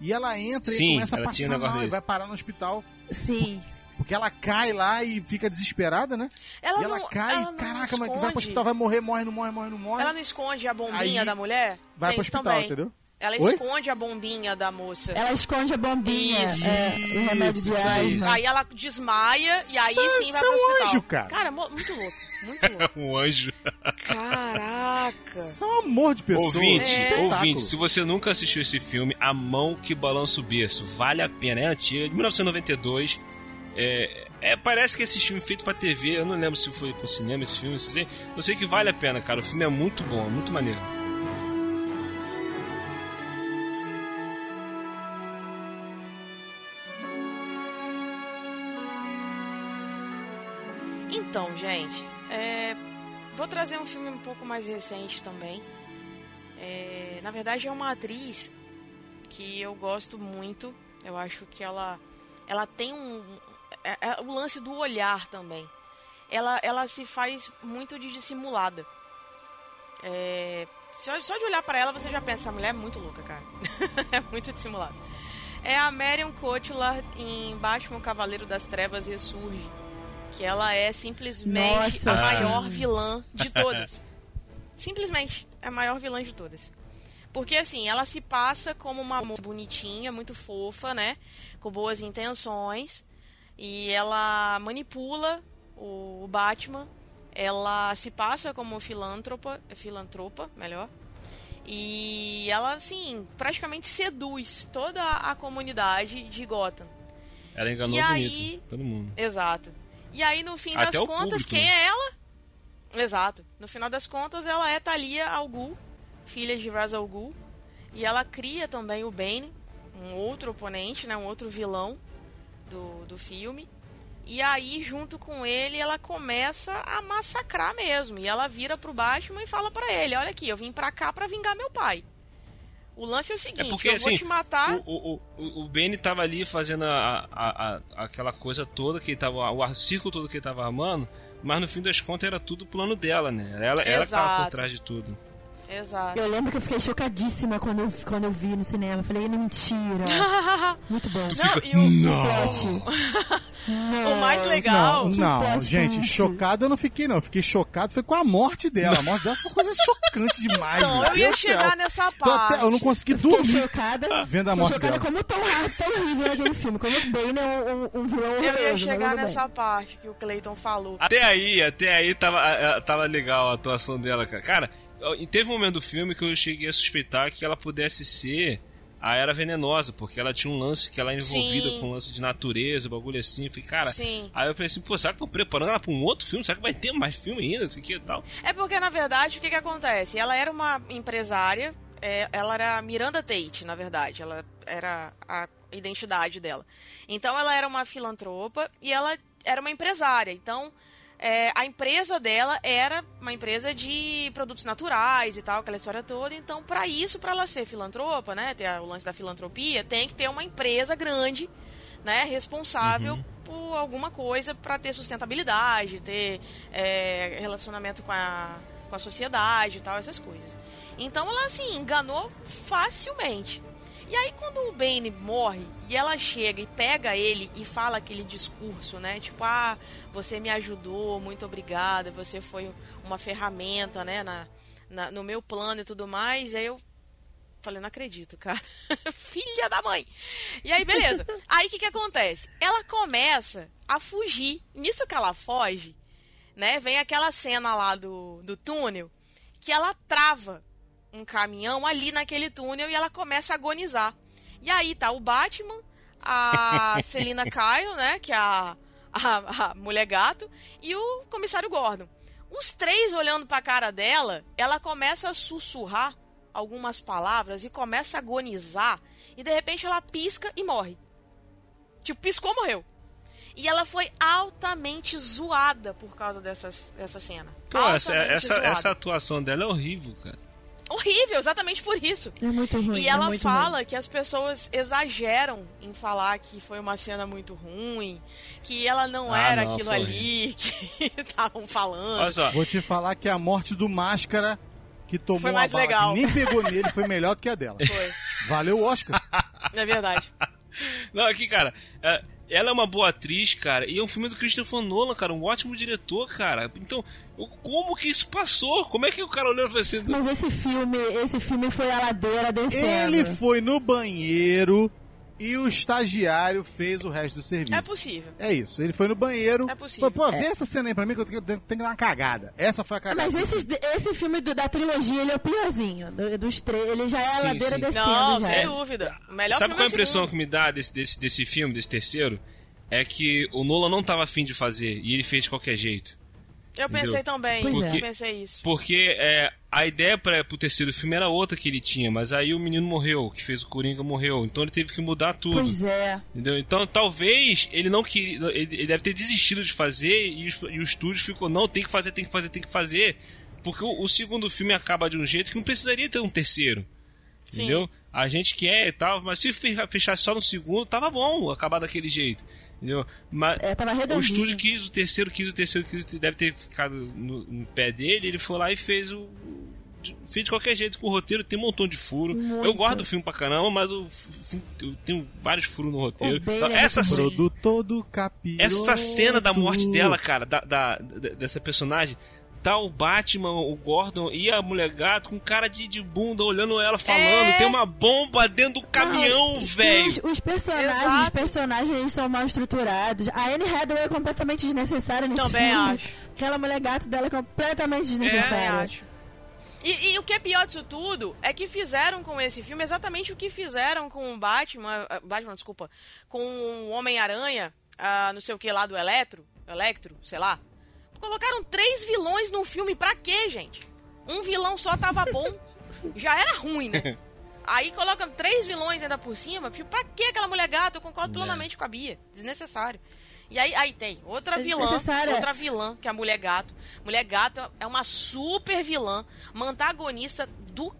E ela entra Sim, e começa a passar mal e vai parar no hospital. Sim. Porque ela cai lá e fica desesperada, né? Ela e ela não, cai, ela caraca, mas vai pro hospital, vai morrer, morre, não morre, morre, não morre. Ela não esconde a bombinha Aí da mulher? vai Tem pro hospital, também. entendeu? Ela Oi? esconde a bombinha da moça. Ela esconde a bombinha, Isso. é, o remédio de Isso, aí. asma. Aí ela desmaia e aí Isso- sim vai isso pro é um hospital. anjo, cara. mo- muito louco. Muito louco. Um anjo. Caraca. Isso é um amor de pessoa. Ouvinte, espetáculo. ouvinte, se você nunca assistiu esse filme, A Mão que Balança o Berço, vale a pena, é antiga, de 1992. É, é, parece que esse filme é feito pra TV, eu não lembro se foi pro cinema esse filme, sei. eu sei que vale a pena, cara. O filme é muito bom, é muito maneiro. Então, gente, é, vou trazer um filme um pouco mais recente também. É, na verdade, é uma atriz que eu gosto muito. Eu acho que ela, ela tem um. É, é o lance do olhar também. ela, ela se faz muito de dissimulada. É, só, só de olhar pra ela você já pensa, a mulher é muito louca, cara. é muito dissimulada. É a Marion Cotillard em Batman Cavaleiro das Trevas Ressurge. Que ela é simplesmente Nossa, a maior vilã de todas. simplesmente é a maior vilã de todas. Porque assim, ela se passa como uma moça bonitinha, muito fofa, né? Com boas intenções. E ela manipula o Batman. Ela se passa como filântropa, filantropa, melhor. E ela, assim, praticamente seduz toda a comunidade de Gotham. Ela enganou E bonito aí- todo mundo. Exato. E aí, no fim Até das contas, público, quem é ela? Exato. No final das contas, ela é Talia Al Ghul, filha de Ra's al Ghul. E ela cria também o Bane, um outro oponente, né, um outro vilão do, do filme. E aí, junto com ele, ela começa a massacrar mesmo. E ela vira pro Batman e fala pra ele: Olha aqui, eu vim pra cá pra vingar meu pai. O lance é o seguinte: É porque, eu vou assim, te matar. O, o, o, o Benny tava ali fazendo a, a, a- aquela coisa toda que ele tava. O círculo todo que ele tava armando, mas no fim das contas era tudo plano dela, né? Ela, ela que tava por trás de tudo. Exato. Eu lembro que eu fiquei chocadíssima quando eu, quando eu vi no cinema. Eu falei, mentira. Muito bom. Não, e o, Plot. o mais legal. Não, não, plot gente, twist. chocado eu não fiquei, não. Eu fiquei chocado foi com a morte dela. A morte dela foi uma coisa chocante demais. Não, eu ia Deus chegar céu. nessa Tô até- parte. eu não consegui Fiquei dormir. chocada. Vendo a morte chocada dela. como o Tom tão horrível naquele filme. Como o Bane é um, um, vilão Eu ia chegar tudo bem. nessa parte que o Clayton falou. Até aí, até aí tava, tava legal a atuação dela, cara. Cara, teve um momento do filme que eu cheguei a suspeitar que ela pudesse ser a Era Venenosa, porque ela tinha um lance que ela é envolvida Sim. com um lance de natureza, bagulho assim. Eu Falei, cara, Sim. aí eu pensei, pô, será que estão preparando ela pra um outro filme? Será que vai ter mais filme ainda? Isso aqui e tal. É porque, na verdade, o que, que acontece? Ela era uma empresária, é, ela era Miranda Tate, na verdade. Ela era a identidade dela. Então, ela era uma filantropa e ela era uma empresária. Então, é, a empresa dela era uma empresa de produtos naturais e tal, aquela história toda. Então, para isso, para ela ser filantropa, né, ter o lance da filantropia, tem que ter uma empresa grande, né, responsável por alguma coisa para ter sustentabilidade, ter é, relacionamento com a, com a sociedade e tal, essas coisas. Então, ela, assim, enganou facilmente. E aí, quando o Bane morre e ela chega e pega ele e fala aquele discurso, né? Tipo, ah, você me ajudou, muito obrigada, você foi uma ferramenta, né? Na, na- no meu plano e tudo mais. E aí eu falei, não acredito, cara. Filha da mãe. E aí, beleza. Aí o que, que acontece? Ela começa a fugir. Nisso que ela foge, né? Vem aquela cena lá do, do túnel que ela trava um caminhão ali naquele túnel e ela começa a agonizar. E aí tá o Batman, a Selina Kyle, né, que é a, a, a mulher gato, e o comissário Gordon. Os três olhando pra cara dela, ela começa a sussurrar algumas palavras e começa a agonizar, e de repente ela pisca e morre. Tipo, piscou, morreu. E ela foi altamente zoada por causa dessas, dessa cena. Pô, essa, essa, essa atuação dela é horrível, cara. Horrível, exatamente por isso. É muito ruim. E é ela muito fala ruim. que as pessoas exageram em falar que foi uma cena muito ruim, que ela não Ah, era não, aquilo foi ali que estavam falando. Olha só, Vou te falar que a morte do Máscara, que tomou Foi mais bala legal. que nem pegou nele, foi melhor do que a dela. Foi, Valeu o Oscar. é verdade. Não, aqui, cara, é, ela é uma boa atriz, cara, e é um filme do Christopher Nolan, cara, um ótimo diretor, cara. Então, eu- como que isso passou? Como é que o cara olhou e falou assim... Mas esse filme, esse filme foi a ladeira descendo. Ele foi no banheiro e o estagiário fez o resto do serviço. É possível. É isso, ele foi no banheiro. É possível. Foi, pô, vê essa cena aí pra mim que eu tenho, tenho que dar uma cagada. Essa foi a cagada. Mas esse, esse filme do- da trilogia, ele é o piorzinho. do- dos três. Ele já é a Sim, ladeira sim. descendo. Não, já. sem dúvida. O melhor Sabe filme qual é a o impressão segundo. que me dá desse, desse, desse filme, desse terceiro? É que o Nolan não tava afim de fazer, e ele fez de qualquer jeito. Eu pensei Entendeu? também, Pois eu é. pensei isso. Porque é, a ideia para pro terceiro filme era outra que ele tinha, mas aí o menino morreu, que fez o Coringa morreu, então ele teve que mudar tudo. Pois é. Entendeu? Então talvez ele não queria. Ele, ele deve ter desistido de fazer e, os, e o estúdio ficou, não, tem que fazer, tem que fazer, tem que fazer. Porque o, o segundo filme acaba de um jeito que não precisaria ter um terceiro. Entendeu? A gente quer e tal, mas se fechasse só no segundo, tava bom acabar daquele jeito. Entendeu? Mas É, tava o estúdio quis, o terceiro quis, o terceiro quis, deve ter ficado no, no pé dele, ele foi lá e fez o. de- Fez de qualquer jeito com o roteiro, tem um montão de furo. Muito. Eu gosto do filme pra caramba, mas o f- eu tenho vários furos no roteiro. O Então, essa. Produtor do capiroto. essa cena da morte dela, cara, da, da- da- dessa personagem, tá o Batman, o Gordon e a mulher gato com cara de, de bunda olhando ela falando. É. Tem uma bomba dentro do caminhão, velho. Os, os personagens, Exato. os personagens são mal estruturados. A Anne Hathaway é completamente desnecessária nesse Também filme. acho. Aquela mulher gato dela é completamente Também desnecessária. acho. E, e o que é pior disso tudo é que fizeram com esse filme exatamente o que fizeram com o Batman, ah, Batman, desculpa, com o Homem-Aranha, ah, não sei o que lá do Eletro, Electro, sei lá. Colocaram três vilões num filme pra quê, gente? Um vilão só tava bom, já era ruim, né? Aí colocam três vilões ainda por cima, tipo, pra que aquela mulher gata? Eu concordo plenamente com a Bia, desnecessário. E aí, aí tem outra É vilã, desnecessária. outra vilã, que é a Mulher Gato. Mulher Gato é uma super vilã, uma antagonista do,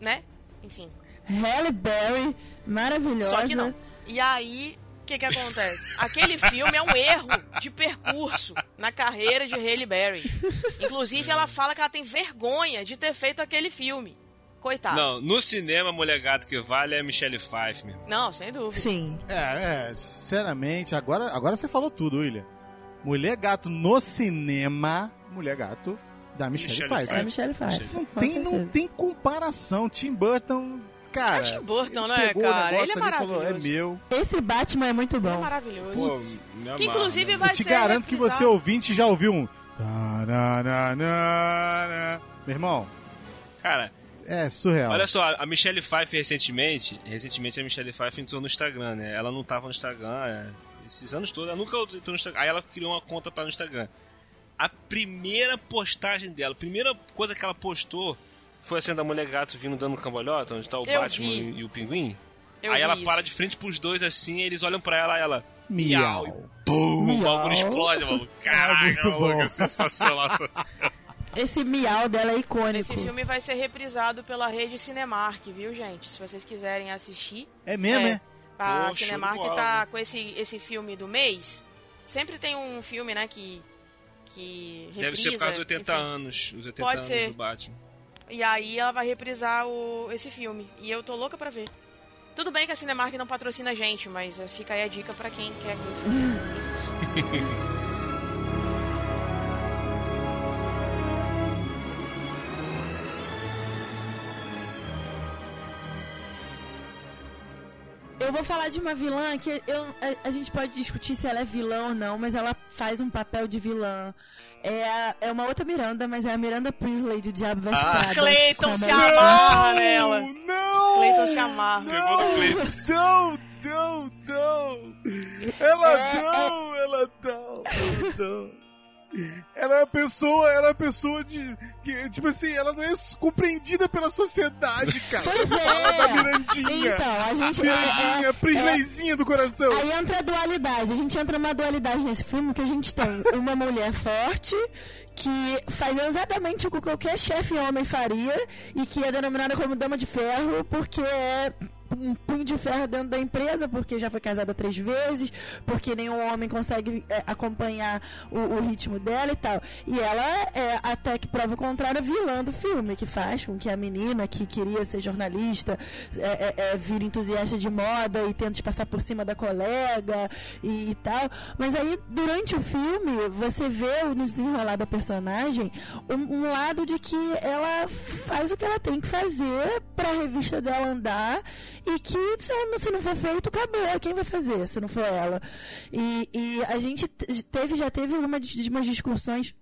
né? Enfim, Halle Berry, maravilhosa. só que não. E aí, que que acontece? Aquele filme é um erro de percurso na carreira de Halle Berry. Inclusive, ela fala que ela tem vergonha de ter feito aquele filme. Coitada. Não, no cinema, a mulher gato que vale é Michelle Pfeiffer. Não, sem dúvida. Sim. É, é, sinceramente, agora, agora você falou tudo, William. Mulher Gato no cinema, Mulher Gato da Michelle, Michelle Pfeiffer. É a Michelle Pfeiffer. Não Tem, não tem comparação. Tim Burton, cara. É Tim Burton, né, pegou cara? O negócio Ele é e falou, é maravilhoso. meu. Esse Batman é muito É bom. maravilhoso. Pô, Putz, me que inclusive né? vai Eu te ser garanto que você ouvinte já ouviu um. Meu irmão, Cara, é surreal. olha só, a Michelle Pfeiffer recentemente, recentemente a Michelle Pfeiffer entrou no Instagram, né? Ela não tava no Instagram é, esses anos todos, ela nunca entrou no Instagram. Aí ela criou uma conta para no Instagram. A primeira postagem dela, a primeira coisa que ela postou foi a cena da mulher gato vindo dando cambalhota, onde tá o Eu Batman vi. e o pinguim. Eu aí ela isso. para de frente pros dois assim, eles olham pra ela e ela. Miau. Bum! O bagulho explode, mano. Caraca, muito maluco, bom. é sensacional essa cena. Esse miau dela é icônico. Esse filme vai ser reprisado pela rede Cinemark, viu, gente? Se vocês quiserem assistir. É mesmo, é? A Pô, show Cinemark tá com esse, esse filme do mês. Sempre tem um filme, né, que. que reprisa. Deve ser por causa dos 80 enfim. anos. Os 80 Pode anos ser. do Batman. E aí ela vai reprisar o, esse filme. E eu tô louca pra ver. Tudo bem que a Cinemark não patrocina a gente, mas eh, fica aí a dica pra quem quer ver o filme. vou falar de uma vilã que eu, a, a gente pode discutir se ela é vilã ou não, mas ela faz um papel de vilã. É, a- é uma outra Miranda, mas é a Miranda Priestley do Diabo Veste Ah. Prada. Clayton a se amarra nela. Não! Clayton se amarra. Cleiton. Não, não, não! Ela É, não, ela não, ela não. Ela é uma pessoa, ela é uma pessoa de. Que, tipo assim, ela não é compreendida pela sociedade, cara. Pois é. Ela da Mirandinha. Então, a gente. Mirandinha, é- Prisleyzinha do coração. Aí entra a dualidade. A gente entra numa dualidade nesse filme que a gente tem uma mulher forte que faz exatamente o que qualquer chefe homem faria e que é denominada como dama de ferro porque é um punho de ferro dentro da empresa, porque já foi casada três vezes, porque nenhum homem consegue é, acompanhar o, o ritmo dela e tal. E ela é, até que prova o contrário, vilã do filme, que faz com que a menina que queria ser jornalista é, é, é, entusiasta de moda e tente passar por cima da colega e, e tal. Mas aí, durante o filme, você vê no desenrolar da personagem um, um lado de que ela faz o que ela tem que fazer pra revista dela andar e que se, ela se não for feito, acabou. Quem vai fazer se não for ela? E, e a gente te- teve, já teve uma, umas discussões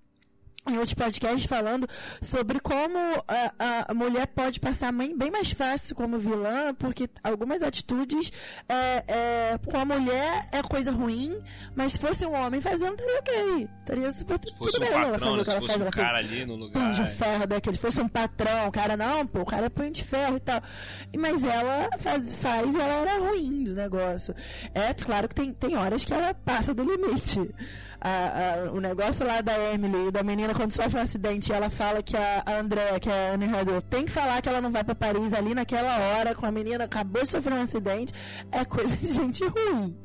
em outros podcasts falando sobre como a, a- mulher pode passar bem, bem mais fácil como vilã, porque algumas atitudes é, é, com a mulher é coisa ruim, mas se fosse um homem fazendo, estaria ok. Estaria super Se fosse tudo um bem ela patrão, fazer né? o que Se ela fosse faz, um ela cara faz ali no punho lugar. de é. ferro daquele, se fosse um patrão, o cara não, pô, o cara é punho de ferro e tal. Mas ela faz, faz ela era ruim do negócio. É claro que tem, tem horas que ela passa do limite. A- a- o negócio lá da Emily, da menina quando sofre um acidente e ela fala que a, a Andrea, que é a Anne Hathaway, tem que falar que ela não vai pra Paris ali naquela hora, com a menina acabou de sofrer um acidente, é coisa de gente ruim.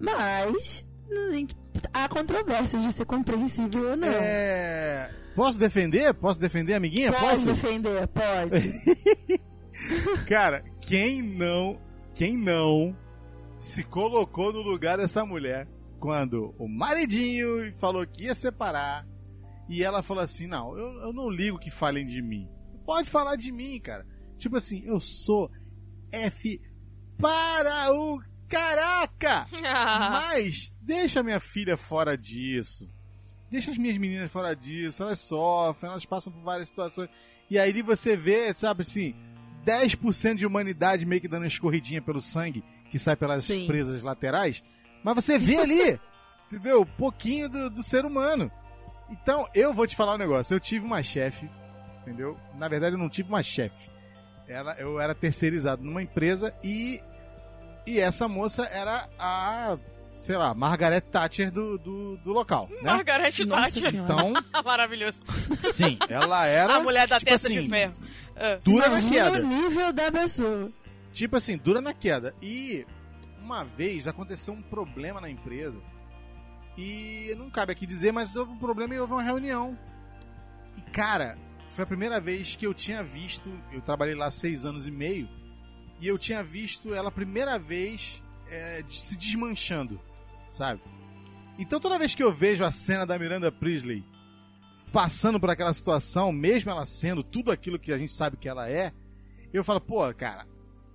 Mas, gente, há controvérsias de ser compreensível ou não. É... Posso defender? Posso defender, amiguinha? Pode Posso? defender, pode. Cara, quem não, quem não se colocou no lugar dessa mulher quando o maridinho falou que ia separar e ela falou assim: Não, eu, eu não ligo que falem de mim. Pode falar de mim, cara. Tipo assim, eu sou F para o caraca! Mas deixa minha filha fora disso. Deixa as minhas meninas fora disso. Elas sofrem, elas passam por várias situações. E aí você vê, sabe assim, 10% de humanidade meio que dando uma escorridinha pelo sangue que sai pelas Sim. presas laterais. Mas você vê ali, entendeu? Um pouquinho do, do ser humano. Então, eu vou te falar um negócio. Eu tive uma chefe, entendeu? Na verdade, eu não tive uma chefe. Ela, eu era terceirizado numa empresa e, e essa moça era a, sei lá, Margaret Thatcher do, do, do local, né? Margaret Thatcher. Então, Maravilhoso. sim, ela era. A mulher da tipo testa assim, de ferro. Dura na Imagina queda. o nível da pessoa. Tipo assim, dura na queda. E uma vez aconteceu um problema na empresa. E não cabe aqui dizer, mas houve um problema e houve uma reunião. E cara, foi a primeira vez que eu tinha visto. Eu trabalhei lá seis anos e meio. E eu tinha visto ela a primeira vez é, se desmanchando, sabe? Então toda vez que eu vejo a cena da Miranda Priestley passando por aquela situação, mesmo ela sendo tudo aquilo que a gente sabe que ela é, eu falo, pô, cara,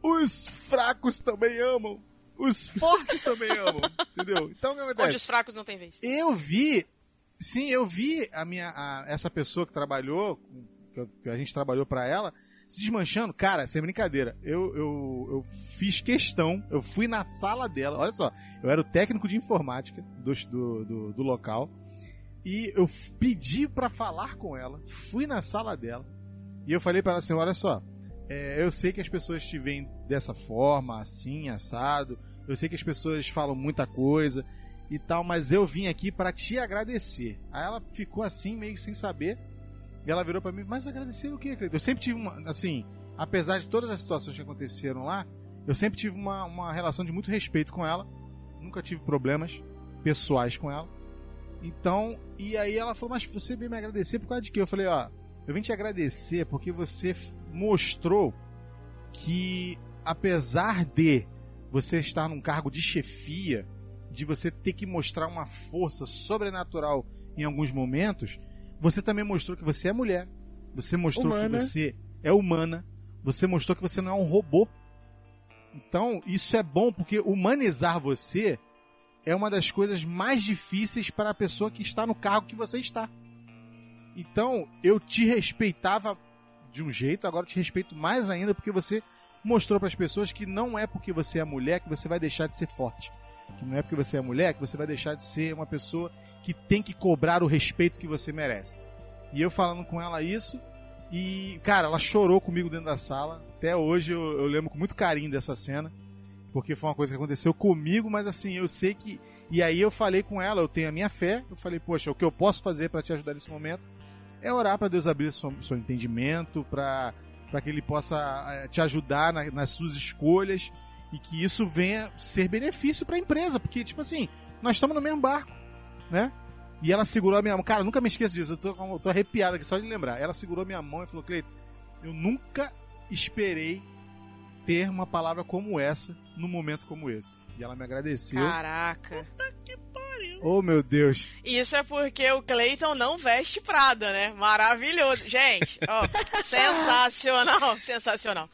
os fracos também amam. Os fortes também amam. Entendeu? Então o que Onde os fracos não têm vez. Eu vi, sim, eu vi a minha, a- essa pessoa que trabalhou, que a gente trabalhou pra ela, se desmanchando. Cara, sem brincadeira, eu, eu, eu fiz questão, eu fui na sala dela, olha só, eu era o técnico de informática do, do, do, do local, e eu pedi pra falar com ela, fui na sala dela, e eu falei pra ela assim, olha só, é, eu sei que as pessoas te veem dessa forma, assim, assado, eu sei que as pessoas falam muita coisa, e tal, mas eu vim aqui pra te agradecer. Aí ela ficou assim, meio sem saber. E ela virou pra mim, mas agradecer o quê? Eu sempre tive uma, assim, apesar de todas as situações que aconteceram lá, eu sempre tive uma, uma relação de muito respeito com ela. Nunca tive problemas pessoais com ela. Então, e aí ela falou, mas você veio me agradecer por causa de quê? Eu falei, ó, eu vim te agradecer porque você mostrou que, apesar de você estar num cargo de chefia, de você ter que mostrar uma força sobrenatural em alguns momentos, você também mostrou que você é mulher. Você mostrou Humana. que você é humana. Você mostrou que você não é um robô. Então, isso é bom porque humanizar você é uma das coisas mais difíceis para a pessoa que está no cargo que você está. Então, eu te respeitava de um jeito, agora eu te respeito mais ainda porque você mostrou para as pessoas que não é porque você é mulher que você vai deixar de ser forte. Que não é porque você é mulher que você vai deixar de ser uma pessoa que tem que cobrar o respeito que você merece. E eu falando com ela isso, e, cara, ela chorou comigo dentro da sala. Até hoje eu, eu lembro com muito carinho dessa cena, porque foi uma coisa que aconteceu comigo, mas assim, eu sei que. E aí eu falei com ela, eu tenho a minha fé, eu falei, poxa, o que eu posso fazer para te ajudar nesse momento é orar para Deus abrir seu, seu entendimento, para que Ele possa eh, te ajudar na- nas suas escolhas e que isso venha ser benefício para a empresa, porque, tipo assim, nós estamos no mesmo barco, né? E ela segurou a minha mão. Cara, nunca me esqueço disso. Eu tô, eu tô arrepiado aqui só de lembrar. Ela segurou a minha mão e falou: Cleiton, eu nunca esperei ter uma palavra como essa num momento como esse. E ela me agradeceu. Caraca. Oh, meu Deus. Isso é porque o Clayton não veste Prada, né? Maravilhoso. Gente, ó, sensacional, sensacional.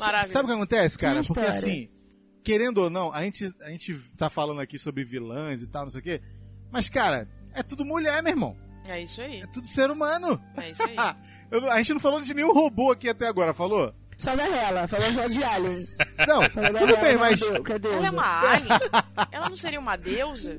Maravilhoso. Sabe o que acontece, cara? Que Porque assim, querendo ou não, a gente, a gente tá falando aqui sobre vilãs e tal, não sei o quê. Mas, cara, é tudo mulher, meu irmão. É isso aí. É tudo ser humano. É isso aí. Eu não- a gente não falou de nenhum robô aqui até agora, falou? Só da Hela, falou só de Alien. Não, tudo bem, mas. Ela é uma alien? Ela não seria uma deusa?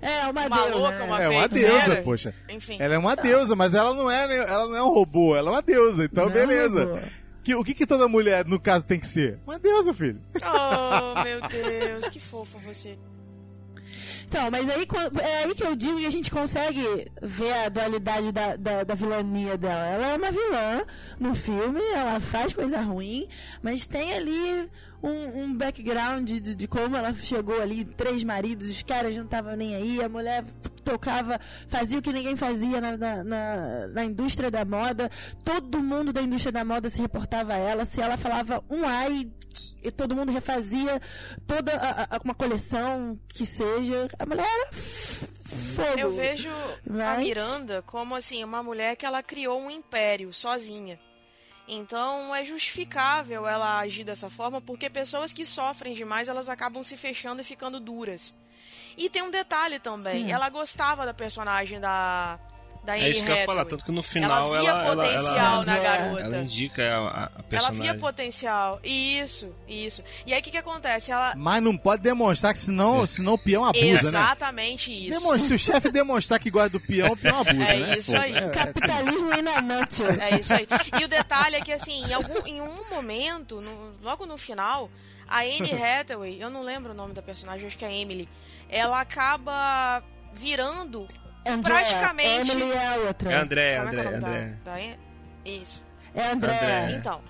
É, uma, uma deusa, louca, né? uma É uma deusa, poxa. Enfim. Ela é uma deusa, mas ela não é, ela não é um robô, ela é uma deusa, então Não é beleza. robô. Que, o que, que toda mulher, no caso, tem que ser? Uma deusa, filho. Oh, meu Deus, que fofo você. Então, mas aí é aí que eu digo que a gente consegue ver a dualidade da, da, da vilania dela. Ela é uma vilã no filme, ela faz coisa ruim, mas tem ali um, um background de, de como ela chegou ali, três maridos, os caras não estavam nem aí, a mulher tocava, fazia o que ninguém fazia na, na, na, na indústria da moda, todo mundo da indústria da moda se reportava a ela, se ela falava um ai, e todo mundo refazia toda a- a- uma coleção que seja. A mulher era fogo. Eu vejo a Mas- Miranda como assim, uma mulher que ela criou um império sozinha. Então é justificável ela agir dessa forma, porque pessoas que sofrem demais, elas acabam se fechando e ficando duras. E tem um detalhe também, Hum. ela gostava da personagem da da É Anne isso que eu ia falar, tanto que no final ela via ela- ela- potencial ela- na É. garota. Ela indica a, a Ela personagem. via potencial. Isso, isso. E aí o que, que acontece? Ela. Mas não pode demonstrar que senão, senão o peão abusa, né? Exatamente isso. Demonstra- se o chefe demonstrar que gosta do peão, o peão abusa, É né? isso aí. é- é Capitalismo in a nutshell. É isso aí. E o detalhe é que, assim, em, algum, em um momento, no- logo no final, a Anne Hathaway, eu não lembro o nome da personagem, acho que é Emily, ela acaba virando. Andrea, Praticamente- Emily é a outra. É André, como é é André, André. da? Isso. É André. Então.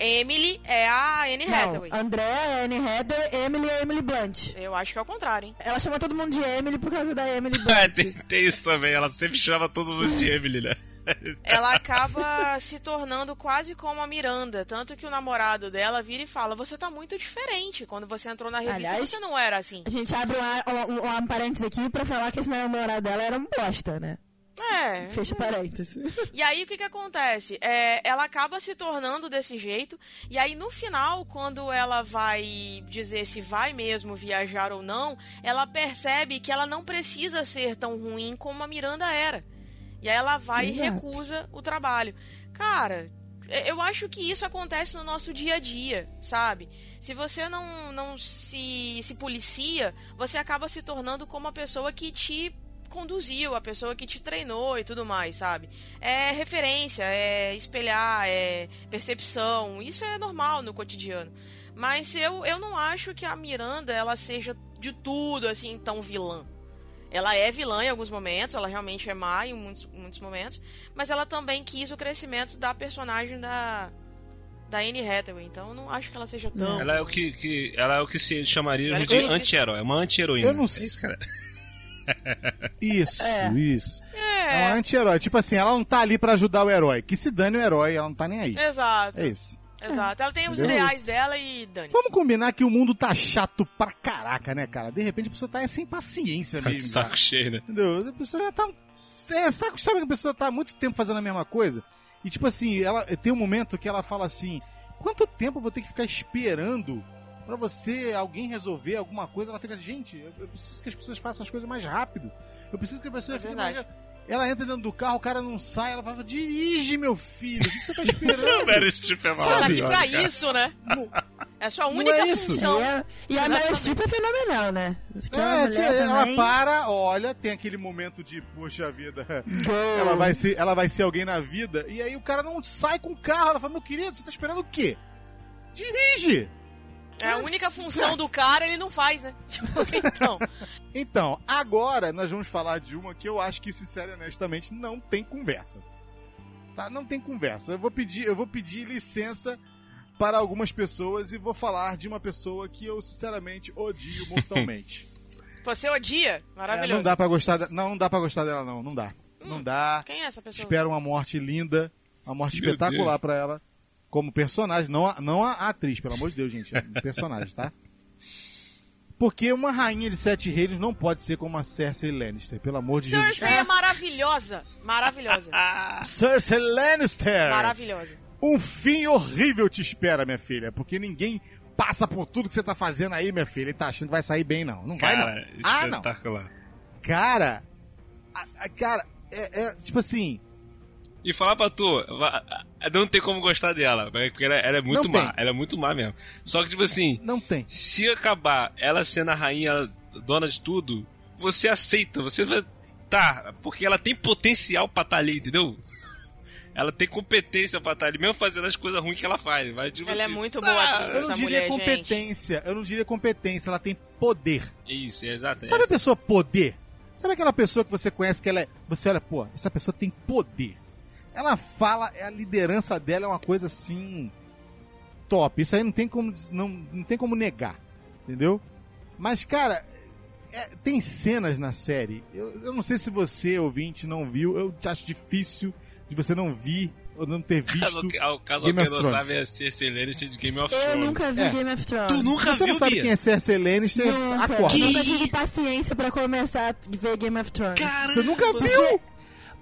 Emily é a Anne Hathaway. André é Anne Hathaway, Emily é Emily Blunt. Eu acho que é o contrário, hein? Ela chama todo mundo de Emily por causa da Emily É, Blunt. tem, tem isso também, ela sempre chama todo mundo de Emily, né? Ela acaba se tornando quase como a Miranda. Tanto que o namorado dela vira e fala: Você tá muito diferente. Quando você entrou na revista, Aliás, você não era assim. A gente abre um, um, um parênteses aqui pra falar que esse namorado dela era um bosta, né? É. Fecha parênteses. E aí o que que acontece? É, ela acaba se tornando desse jeito, e aí no final, quando ela vai dizer se vai mesmo viajar ou não, ela percebe que ela não precisa ser tão ruim como a Miranda era. E aí ela vai e Exato. recusa o trabalho. Cara, e- eu acho que isso acontece no nosso dia a dia, sabe? Se você não, não se, se policia, você acaba se tornando como a pessoa que te conduziu, a pessoa que te treinou e tudo mais, sabe? É referência, é espelhar, é percepção, isso é normal no cotidiano. Mas eu, eu não acho que a Miranda ela seja de tudo assim tão vilã. Ela é vilã em alguns momentos, ela realmente é má em muitos, muitos momentos, mas ela também quis o crescimento da personagem da da Anne Hathaway, então eu não acho que ela seja tão Ela é o que, que- ela é o que se chamaria Ela de é- anti-herói, é uma anti-heroína. Eu não É sei. isso, cara. Isso, É. isso. É É, uma anti-herói. Tipo assim, ela não tá ali pra ajudar o herói. Que se dane o herói, ela não tá nem aí. exato, É isso. Exato. Ela tem os Entendeu? ideais dela e dane. Vamos combinar que o mundo tá chato pra caraca, né, cara? De repente a pessoa tá sem paciência Tá de mesmo. saco cara. cheio, né? Entendeu? A pessoa já tá. É, saco, sabe que a pessoa tá há muito tempo fazendo a mesma coisa? E tipo assim, ela tem um momento que ela fala assim: quanto tempo eu vou ter que ficar esperando pra você, alguém resolver alguma coisa? Ela fica, gente, eu, eu preciso que as pessoas façam as coisas mais rápido. Eu preciso que a pessoa É fique verdade. mais. Ela entra dentro do carro, o cara não sai, ela fala, dirige, meu filho, o que você tá esperando? Meryl Streep é Ela tá aqui pra isso, né? É a sua única é isso? função. E a, e. Meryl Streep é fenomenal, né? É É, tia, ela para, olha, tem aquele momento de, poxa vida, Go. ela vai, ser, ela vai ser alguém na vida, e aí o cara não sai com o carro, ela fala, meu querido, você tá esperando o quê? Dirige! É a única função do cara, ele não faz, né? Tipo assim, então. Então, agora nós vamos falar de uma que eu acho que, sincero e honestamente, não tem conversa. Tá? Não tem conversa. Eu vou pedir, eu vou pedir licença para algumas pessoas e vou falar de uma pessoa que eu, sinceramente, odio mortalmente. Você odia? É, Maravilhoso. não dá para gostar, de- não, não dá para gostar dela não, não dá. Não dá. Quem é essa pessoa? Espero uma morte linda, uma morte Meu espetacular pra ela, como personagem, não a, não a atriz, pelo amor de Deus, gente, é um personagem, tá? Porque uma rainha de sete reinos não pode ser como a Cersei Lannister, pelo amor de Jesus. Cersei é maravilhosa. Maravilhosa. Cersei Lannister! Maravilhosa. Um fim horrível te espera, minha filha, porque ninguém passa por tudo que você tá fazendo aí, minha filha, e tá achando que vai sair bem, não. Não vai, Cara, não. Ah, não. Cara, a- a- cara, é, é, tipo assim, E falar pra tu, não tem como gostar dela, porque ela, ela é muito Não má. tem. Ela é muito má mesmo. Só que, tipo assim, não tem. se acabar ela sendo a rainha dona de tudo, você aceita, você vai. Tá, porque ela tem potencial pra estar ali, entendeu? ela tem competência pra estar ali, mesmo fazendo as coisas ruins que ela faz. Mas, tipo Ela é assim, muito ah, boa atriz. Eu não diria mulher, competência, eu não diria competência, ela tem poder. Isso, é exato. é Sabe a pessoa poder? Sabe aquela pessoa que você conhece que ela é. Você olha, pô, essa pessoa tem poder. Ela fala, é a liderança dela é uma coisa assim. top. Isso aí não tem como, não, não tem como negar. Entendeu? Mas, cara, é- tem cenas na série. Eu, eu não sei se você, ouvinte, não viu. Eu acho difícil de você não vir ou não ter Caso, visto. ao- caso Game of não Thrones. sabe, é Cersei Lannister de Game of Eu Thrones. nunca vi É. Game of Thrones. Tu nunca você viu, não sabe Bia? quem é Cersei Lannister, Nunca. acorda. Nunca tive paciência pra começar a ver Game of Thrones. Caramba! Você nunca viu?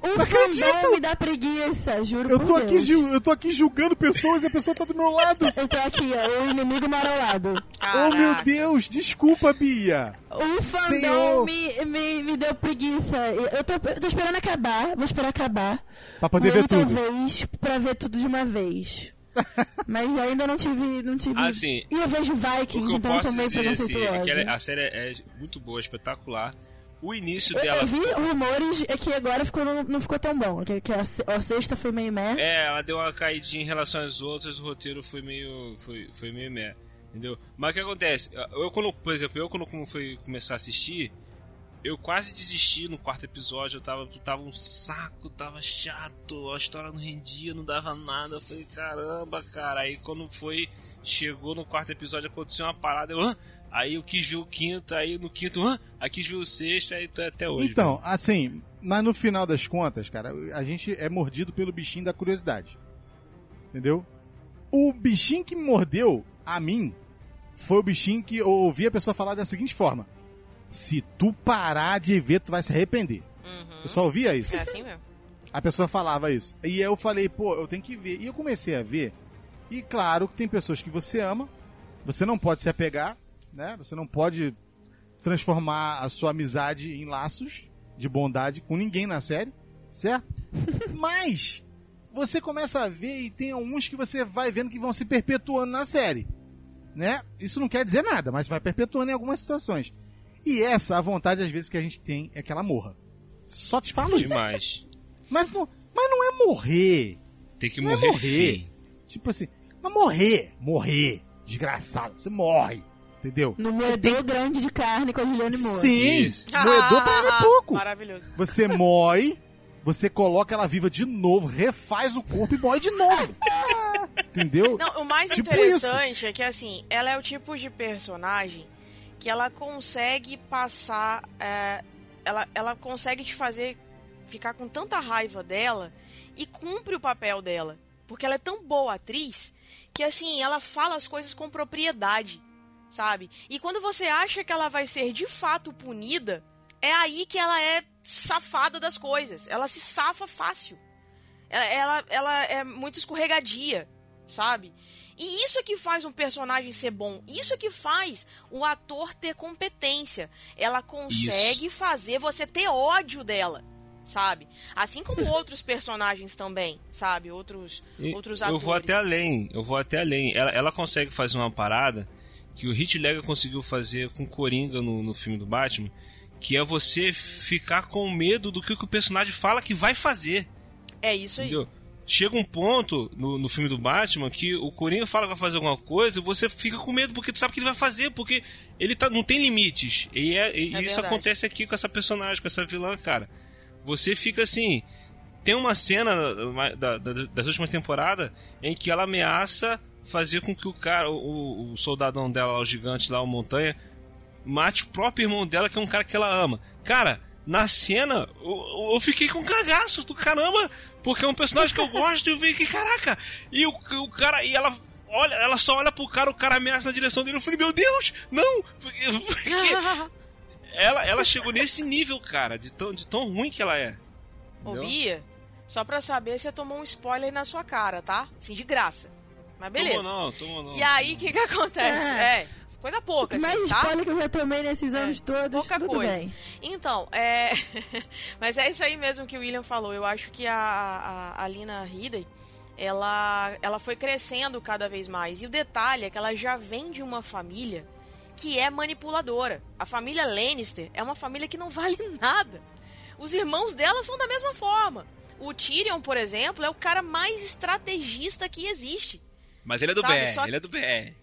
O não acredito. me dá preguiça, juro Eu por tô, aqui, Deus. eu tô aqui julgando pessoas e a pessoa tá do meu lado. Eu tô aqui, ó, o inimigo mora ao lado. Oh, meu Caraca. Deus, desculpa, Bia. O fandom me, me, me deu preguiça. Eu tô, eu tô esperando acabar, vou esperar acabar. Pra poder ver tudo. vez, pra ver tudo de uma vez. Mas ainda não tive. Não tive... Ah, sim. E eu vejo Vikings, que eu então eu sou meio assim, é preconceituosa. que ela- a série é muito boa, espetacular. O início eu, dela. eu vi rumores é que agora ficou, não, não ficou tão bom. Que, que a, a sexta foi meio meh. É, ela deu uma caidinha em relação às outras, o roteiro foi meio. foi, foi meio meh. Entendeu? Mas o que acontece? Eu quando, por exemplo, eu quando fui começar a assistir, eu quase desisti no quarto episódio, eu tava, tava um saco, tava chato, a história não rendia, não dava nada. Eu falei, caramba, cara. Aí quando foi, chegou no quarto episódio, aconteceu uma parada, eu. Hã? Aí eu quis ver o quinto, aí no quinto, hã? aí quis ver o sexto, aí tô até hoje. Então, assim, mas no final das contas, cara, a gente é mordido pelo bichinho da curiosidade. Entendeu? O bichinho que me mordeu a mim foi o bichinho que eu ouvi a pessoa falar da seguinte forma: Se tu parar de ver, tu vai se arrepender. Eu só ouvia isso. É assim mesmo. A pessoa falava isso. E eu falei, pô, eu tenho que ver. E eu comecei a ver. E claro que tem pessoas que você ama, você não pode se apegar, né? Você não pode transformar a sua amizade em laços de bondade com ninguém na série, certo? Mas você começa a ver e tem alguns que você vai vendo que vão se perpetuando na série, né? Isso não quer dizer nada, mas vai perpetuando em algumas situações. E essa, a vontade às vezes que a gente tem é que ela morra. Só te falo isso. Demais. Mas não, mas não é morrer. Tem que Não é morrer. morrer. feio. Tipo assim, mas morrer, morrer, desgraçado, você morre, entendeu? No moedor grande de carne com a Juliane Moore. Sim, Isso. moedor pra ele é pouco. Maravilhoso. Você morre, você coloca ela viva de novo, refaz o corpo e morre de novo. Entendeu? Não, o mais Tipo interessante é que, assim, ela é o tipo de personagem que ela consegue passar. é, ela, ela consegue te fazer ficar com tanta raiva dela e cumpre o papel dela. Porque ela é tão boa atriz que, assim, ela fala as coisas com propriedade, sabe? E quando você acha que ela vai ser de fato punida, é aí que ela é safada das coisas. Ela se safa fácil. Ela, ela, ela é muito escorregadia, sabe? E isso é que faz um personagem ser bom. Isso é que faz o ator ter competência. Ela consegue fazer você ter ódio dela, sabe? Assim como outros personagens também, sabe? Outros, E outros eu atores. vou até além, eu vou até além. Ela, ela consegue fazer uma parada que o Heath Ledger conseguiu fazer com Coringa no, no filme do Batman, que é você ficar com medo do que, o personagem fala que vai fazer, É isso aí. entendeu? Chega um ponto no, no filme do Batman que o Coringa fala que vai fazer alguma coisa e você fica com medo porque tu sabe que ele vai fazer, porque ele tá, não tem limites. E, é, e É isso verdade. acontece aqui com essa personagem, com essa vilã, cara. Você fica assim. Tem uma cena da- da- das últimas temporadas em que ela ameaça fazer com que o cara, o, o soldadão dela, o gigante lá, o montanha, mate o próprio irmão dela, que é um cara que ela ama. Cara, na cena, eu, eu fiquei com cagaço do caramba, porque é um personagem que eu gosto e eu vi que, caraca, e o, o cara, e ela. Olha, ela só olha pro cara, o cara ameaça na direção dele. Eu falei, meu Deus, não! Porque ela, ela chegou nesse nível, cara, de tão, de tão ruim que ela é. Ô, Entendeu? Bia, só pra saber, você tomou um spoiler na sua cara, tá? Assim, de graça. Mas beleza. Tomou não, tomou não. E aí, o que que acontece? É. É, coisa pouca, assim, Mais tá? spoiler que eu já tomei nesses anos todos, pouca tudo coisa. bem. Então, é. Mas é isso aí mesmo que o William falou. Eu acho que a, a, a Lina Headey, ela, ela foi crescendo cada vez mais. E o detalhe é que ela já vem de uma família que é manipuladora. A família Lannister é uma família que não vale nada. Os irmãos dela são da mesma forma. O Tyrion, por exemplo, é o cara mais estrategista que existe. Mas ele é do Sabe, bem, só- ele é do bem.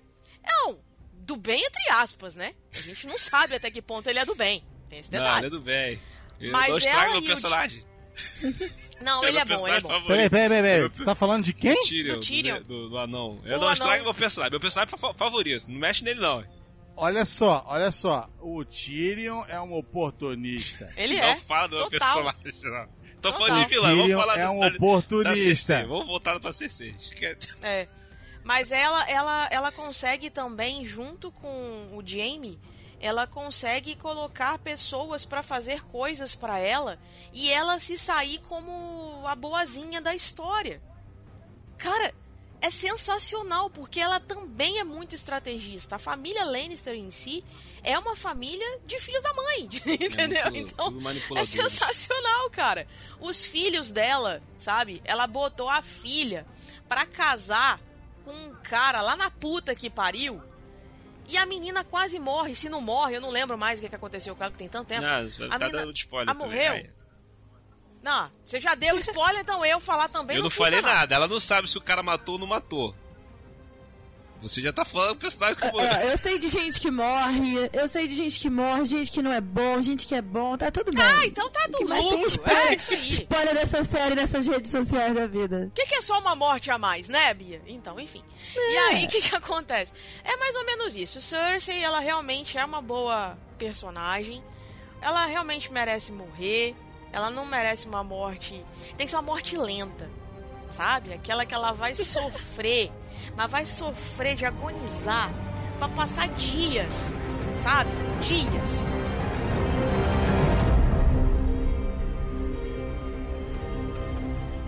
Não, do bem entre aspas, né? A gente não sabe até que ponto ele é do bem. Tem esse Não, detalhe. ele é do bem. Ele Mas não estraga ela meu e o personagem. Não, ele é meu bom, ele é personagem bom. favorito. Peraí, peraí, peraí, É meu. Tá falando de quem? Tyrion, Do Tyrion. Do, do, do anão. Eu O não anão. estrago meu personagem. Meu personagem fa- favorito. Não mexe nele, não. Olha só, olha só. O Tyrion é um oportunista. Ele não é. fala do meu Total. personagem, não. Tô Total. falando de vilão, vamos Tyrion falar é um da- oportunista. Da. Vamos voltar pra. Esquece. É. Mas ela, ela, ela consegue também, junto com o Jamie, ela consegue colocar pessoas pra fazer coisas pra ela e ela se sair como a boazinha da história. Cara, é sensacional porque ela também é muito estrategista. A família Lannister em si é uma família de filhos da mãe, entendeu? tudo- então é sensacional, cara. Os filhos dela, sabe? Ela botou a filha pra casar com um cara lá na puta que pariu. E a menina quase morre. Se não morre, eu não lembro mais o que, que aconteceu com ela, que tem tanto tempo. Não, a tá menina- dando spoiler. Também. morreu? Aí. Não, você já deu spoiler, então eu falar também Eu não custa falei nada. Ela não sabe se o cara matou ou não matou. Você já tá falando do personagem que morreu. É, eu sei de gente que morre, eu sei de gente que morre, gente que não é bom, gente que é bom, tá tudo bem. Ah, então tá do que mais tem lucro. spoiler, É spoiler dessa série nessas redes sociais da vida. O que, que é só uma morte a mais, né, Bia? Então, enfim. E aí, o que, que acontece? É mais ou menos isso. Cersei, ela realmente é uma boa personagem. Ela realmente merece morrer. Ela não merece uma morte. Tem que ser uma morte lenta. Sabe? Aquela que ela vai sofrer. Mas vai sofrer de agonizar. Pra passar dias. Sabe? Dias.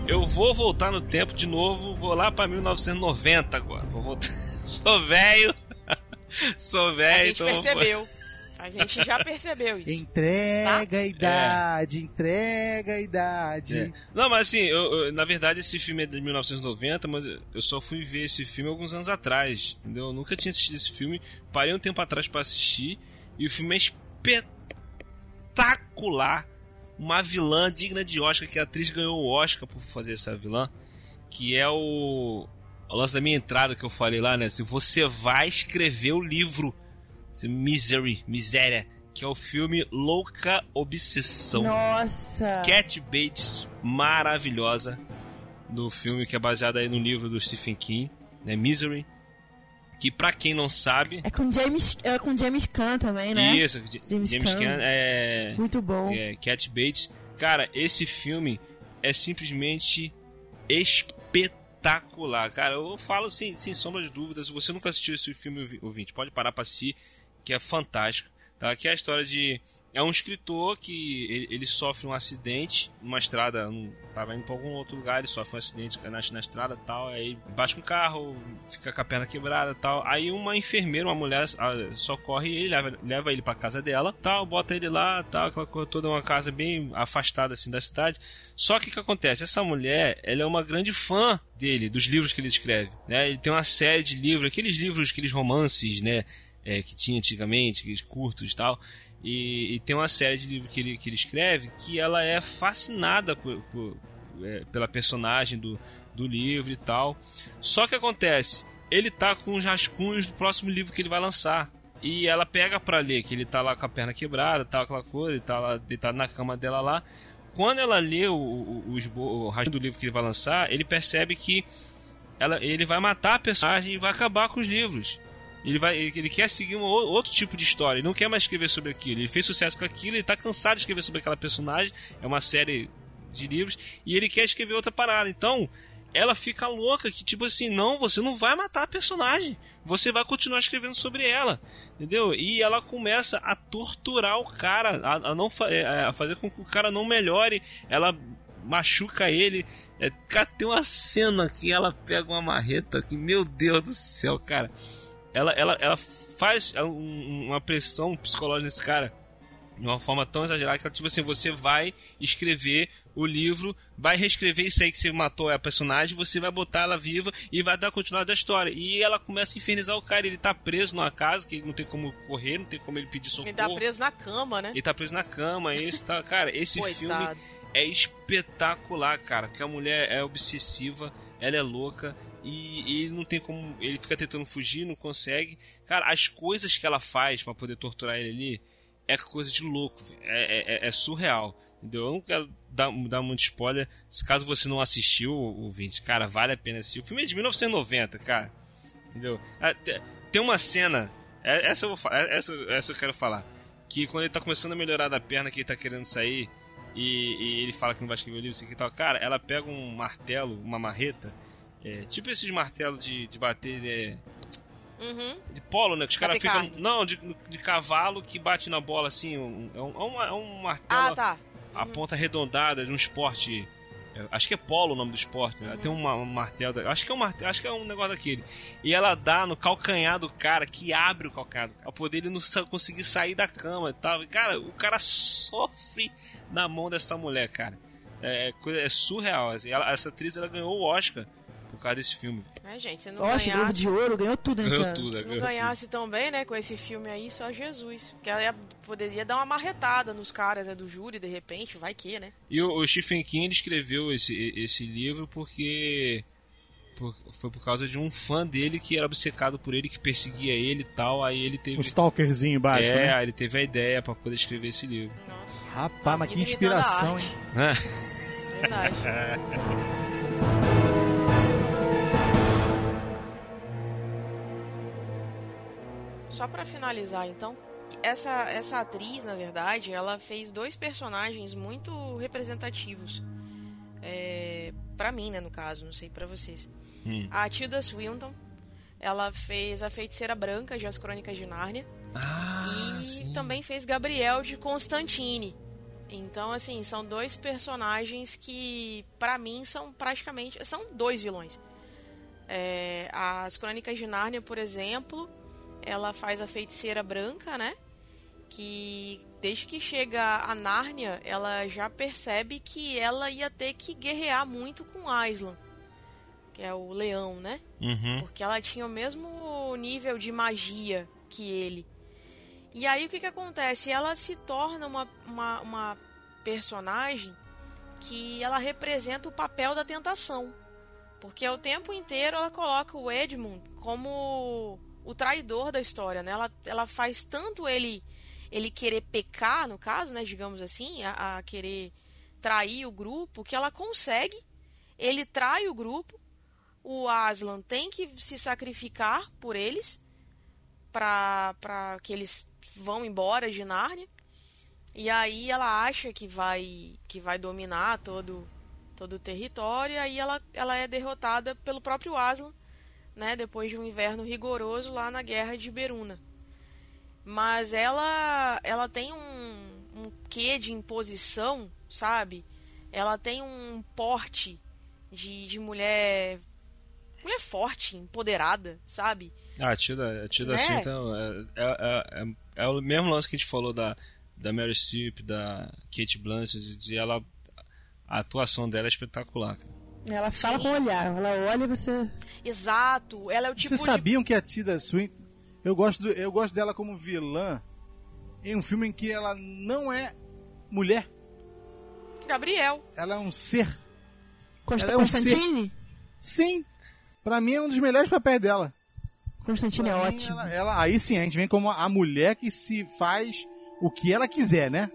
Eu vou voltar no tempo de novo, vou lá pra 1990 agora. Vou voltar. Sou velho. Sou A velho, gente então. percebeu. A gente já percebeu isso. Entrega a idade, entrega a idade. É. Não, mas assim, eu- eu- na verdade esse filme é de 1990, mas eu só fui ver esse filme alguns anos atrás, entendeu? Eu nunca tinha assistido esse filme, parei um tempo atrás pra assistir, e o filme é espetacular. Uma vilã digna de Oscar, que a atriz ganhou o Oscar por fazer essa vilã, que é o, o lance da minha entrada que eu falei lá, né? Se você vai escrever o livro, Misery, Miséria, que é o filme Louca Obsessão. Nossa. Cat Bates, maravilhosa, no filme que é baseado aí no livro do Stephen King, né, Misery, que pra quem não sabe, É com James, é com James Caan também, né? isso, James James Caan. Caan é, Muito bom. é Cat Bates, cara, esse filme é simplesmente espetacular, cara, eu falo sem, sem sombra de dúvidas, se você nunca assistiu esse filme, ouvi- ouvinte, pode parar pra assistir, que é fantástico, tá, que é a história de é um escritor que ele, ele sofre um acidente numa estrada, um, tava indo pra algum outro lugar, ele sofre um acidente na, na estrada tal, aí bate com o carro, fica com a perna quebrada tal. Aí uma enfermeira, uma mulher, ah, socorre ele, leva, leva ele pra casa dela, tal, bota ele lá, tal, aquela coisa toda, uma casa bem afastada assim da cidade. Só que o que acontece? Essa mulher, ela é uma grande fã dele, dos livros que ele escreve, né? Ele tem uma série de livros, aqueles livros, aqueles romances, né? É, que tinha antigamente, curtos e tal. E, e tem uma série de livros que ele, que ele escreve que ela é fascinada por, por- é, pela personagem do, do livro e tal. Só que acontece, ele tá com os rascunhos do próximo livro que ele vai lançar. E ela pega pra ler, que ele tá lá com a perna quebrada, tal, aquela coisa, ele tá lá deitado na cama dela lá. Quando ela lê o, o, o, o rascunho do livro que ele vai lançar, ele percebe que ela, ele vai matar a personagem e vai acabar com os livros. Ele, vai, ele, quer seguir um ou- outro tipo de história, ele não quer mais escrever sobre aquilo. Ele fez sucesso com aquilo, ele tá cansado de escrever sobre aquela personagem, é uma série de livros, e ele quer escrever outra parada. Então, ela fica louca que, tipo assim, não, você não vai matar a personagem, você vai continuar escrevendo sobre ela, entendeu? E ela começa a torturar o cara, a, a não fa- é, a fazer com que o cara não melhore, ela machuca ele. É, cara, tem uma cena que ela pega uma marreta que, meu Deus do céu, cara ela, ela, ela faz um- uma pressão psicológica nesse cara de uma forma tão exagerada que, tipo assim, você vai escrever o livro, vai reescrever isso aí que você matou a personagem, você vai botar ela viva e vai dar continuidade da história. E ela começa a infernizar o cara, ele tá preso numa casa que não tem como correr, não tem como ele pedir socorro. Ele tá preso na cama, né? Ele tá preso na cama, isso tá. Cara, esse filme é espetacular, cara. Que a mulher é obsessiva, ela é louca e, e não tem como. Ele fica tentando fugir, não consegue. Cara, as coisas que ela faz para poder torturar ele ali é coisa de louco, é, é, é, surreal. Entendeu? Eu não quero dar, dar muito spoiler. Se caso você não assistiu, o vídeo, cara, vale a pena assistir. O filme é de 1990, cara. Entendeu? Ah, tem uma cena. É, essa eu, vou, é, essa, essa eu quero falar. Que quando ele tá começando a melhorar da perna, que ele tá querendo sair, e, e ele fala que não vai escrever o livro, assim, que tal. Cara, ela pega um martelo, uma marreta, é, tipo esses martelos de, de bater. É, Uhum. De polo, né? Que os caras ficam. Não, de, de cavalo que bate na bola assim. Um, é, um, é, um, martelo. Ah, tá. Uhum. A ponta arredondada de um esporte. Acho que é polo o nome do esporte. Né? Uhum. Tem uma, um martelo. Acho que é um martelo, acho que é um negócio daquele. E ela dá no calcanhar do cara, que abre o calcanhar do cara. Pra poder ele não conseguir sair da cama e tal. Cara, o cara sofre na mão dessa mulher, cara. É, é, é surreal. Ela, essa atriz ela ganhou o Oscar por causa desse filme. É, gente, você não Nossa, ganhasse... Globo de Ouro, ganhou tudo nessa... Ganhou tudo, Se não ganhasse tudo. tão bem, né, com esse filme aí, só Jesus. Porque ela ia, poderia dar uma marretada nos caras né, do júri, de repente, vai que, né? E o, o Stephen King escreveu esse, esse livro porque... Por, foi por causa de um fã dele que era obcecado por ele, que perseguia ele e tal. Aí ele teve. O stalkerzinho básico, é, né? aí ele teve a ideia para poder escrever esse livro. Nossa. Rapaz, mas que dando inspiração, hein? Verdade. Só pra finalizar, então, essa, essa atriz, na verdade, ela fez dois personagens muito representativos. É, para mim, né, no caso, não sei pra vocês. Hum. A Tilda Swinton, ela fez a Feiticeira Branca de As Crônicas de Nárnia. Ah, e sim. também fez Gabriel de Constantine. Então, assim, são dois personagens que, pra mim, são praticamente. São dois vilões. É, as Crônicas de Nárnia, por exemplo, ela faz a feiticeira branca, né? Que desde que chega a Nárnia, ela já percebe que ela ia ter que guerrear muito com Aslan, que é o leão, né? Uhum. Porque ela tinha o mesmo nível de magia que ele. E aí o que, que acontece? Ela se torna uma, uma, uma personagem que ela representa o papel da tentação. Porque o tempo inteiro ela coloca o Edmund como o traidor da história, né? Ela, ela faz tanto ele ele querer pecar, no caso, né, digamos assim, a, a querer trair o grupo, que ela consegue. Ele trai o grupo. O Aslan tem que se sacrificar por eles para que eles vão embora de Nárnia. E aí ela acha que vai que vai dominar todo todo o território, e aí ela, ela é derrotada pelo próprio Aslan, né, depois de um inverno rigoroso lá na guerra de Beruna. Mas ela ela tem um, um quê de imposição, sabe? Ela tem um porte de, de mulher mulher forte, empoderada, sabe? Ah, a Tilda, a Tilda Né? Swinton é, é, é, é, é o mesmo lance que a gente falou da, da Mary Streep, da Kate Blanchett, de ela, a atuação dela é espetacular. cara. Ela fala Sim. com o olhar, ela olha e você... Exato, ela é o tipo Vocês de sabiam que a Tilda Swinton... Eu gosto, do- eu gosto dela como vilã em um filme em que ela não é mulher. Gabriel. Ela é um ser. Const Ela é um Constantine? Sim. Pra mim é um dos melhores papéis dela. Constantine é Pra mim, ótimo. ela- ela- aí sim, a gente vem como a mulher que se faz o que ela quiser, né?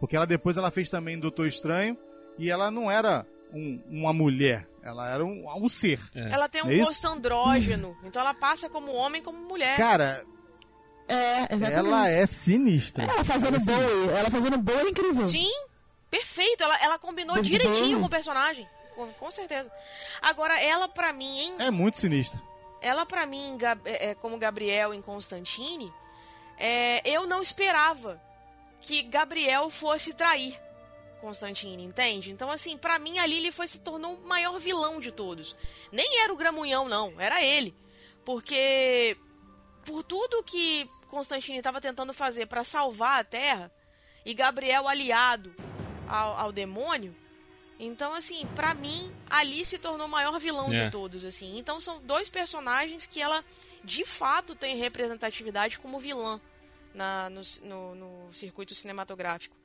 Porque ela depois ela fez também Doutor Estranho e ela não era um- uma mulher, ela era um, um ser. Ela tem um É rosto andrógeno, então ela passa como homem como mulher. Cara, É, exatamente. ela é sinistra. Ela fazendo é sinistra. Bowie, ela fazendo Bowie é incrível. Sim, perfeito. Ela, ela combinou David direitinho Bowie. com o personagem. Com, com certeza. Agora, ela pra mim, hein? É muito sinistra. Ela pra mim, Gab- é, é, como Gabriel em Constantine, é, eu não esperava que Gabriel fosse trair Constantine, entende? Então, assim, pra mim ali ele foi, se tornou o maior vilão de todos. Nem era o Gramunhão, não, era ele. Porque por tudo que Constantine estava tentando fazer pra salvar a Terra e Gabriel aliado ao, ao demônio, então assim, pra mim ali se tornou o maior vilão É. de todos, assim. Então são dois personagens que ela de fato tem representatividade como vilã na, no, no- no circuito cinematográfico.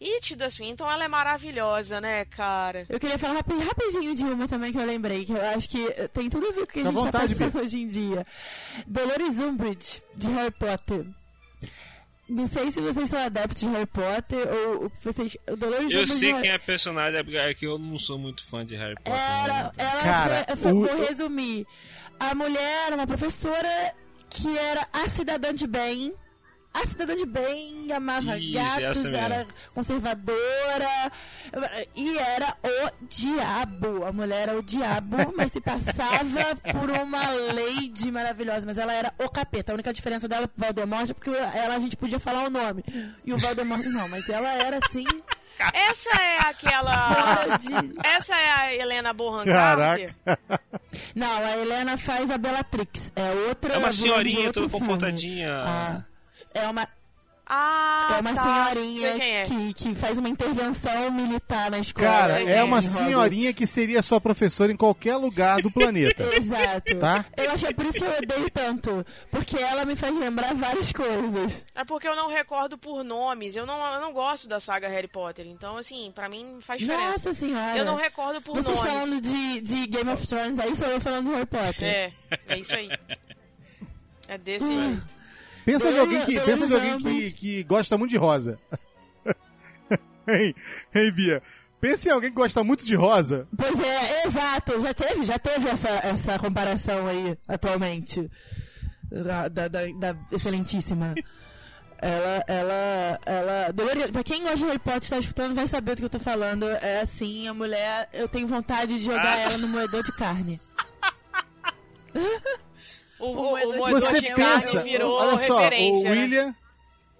E Tilda Swinton, ela é maravilhosa, né, cara? Eu queria falar rapi- rapidinho de uma também que eu lembrei, que eu acho que tem tudo a ver com o que a gente vontade, tá hoje em dia. Dolores Umbridge, de Harry Potter. Não sei se vocês são adeptos de Harry Potter ou vocês. o Dolores Eu Umbridge sei não- quem é a personagem, é que eu não sou muito fã de Harry Potter. Era, né? ela Cara, foi- foi- o- vou resumir. A mulher era uma professora que era a cidadã de bem. A cidadã de bem, amava Isso, gatos, essa mesmo. era conservadora e era o diabo. A mulher era o diabo, mas se passava por uma lady maravilhosa. Mas ela era o capeta. A única diferença dela pro Voldemort é porque ela a gente podia falar o nome. E o Voldemort não, mas ela era assim. Essa é aquela. de- Essa é a Helena Bonham Caraca. Não, a Helena faz a Bellatrix. É outra. É uma senhorinha toda comportadinha. Ah, é uma, Ah, é uma tá. senhorinha é. que, que faz uma intervenção militar na escola. Cara, é uma é, em senhorinha que seria sua professora em qualquer lugar do planeta. Exato. Tá? Eu acho que é por isso que eu odeio tanto. Porque ela me faz lembrar várias coisas. É porque eu não recordo por nomes. Eu não, eu não gosto da saga Harry Potter. Então, assim, pra mim faz diferença. Nossa senhora. Eu não recordo por Vocês nomes. falando de, de Game of Thrones, aí sou eu falando de Harry Potter. É, é isso aí. É desse Hum. jeito. Pensa de alguém que, pensa de alguém que, que gosta muito de rosa. Hein, hein, Bia? Pensa em alguém que gosta muito de rosa. Pois é, exato. Já teve, já teve essa, essa comparação aí, atualmente. Da, da, da- da excelentíssima. Ela, ela, ela. Dolores, pra quem gosta de Harry Potter está escutando, vai saber do que eu tô falando. É assim, a mulher, eu tenho vontade de jogar Ah. ela no moedor de carne. O, o, o moedor Você de pensa, virou olha só, referência. o né? William.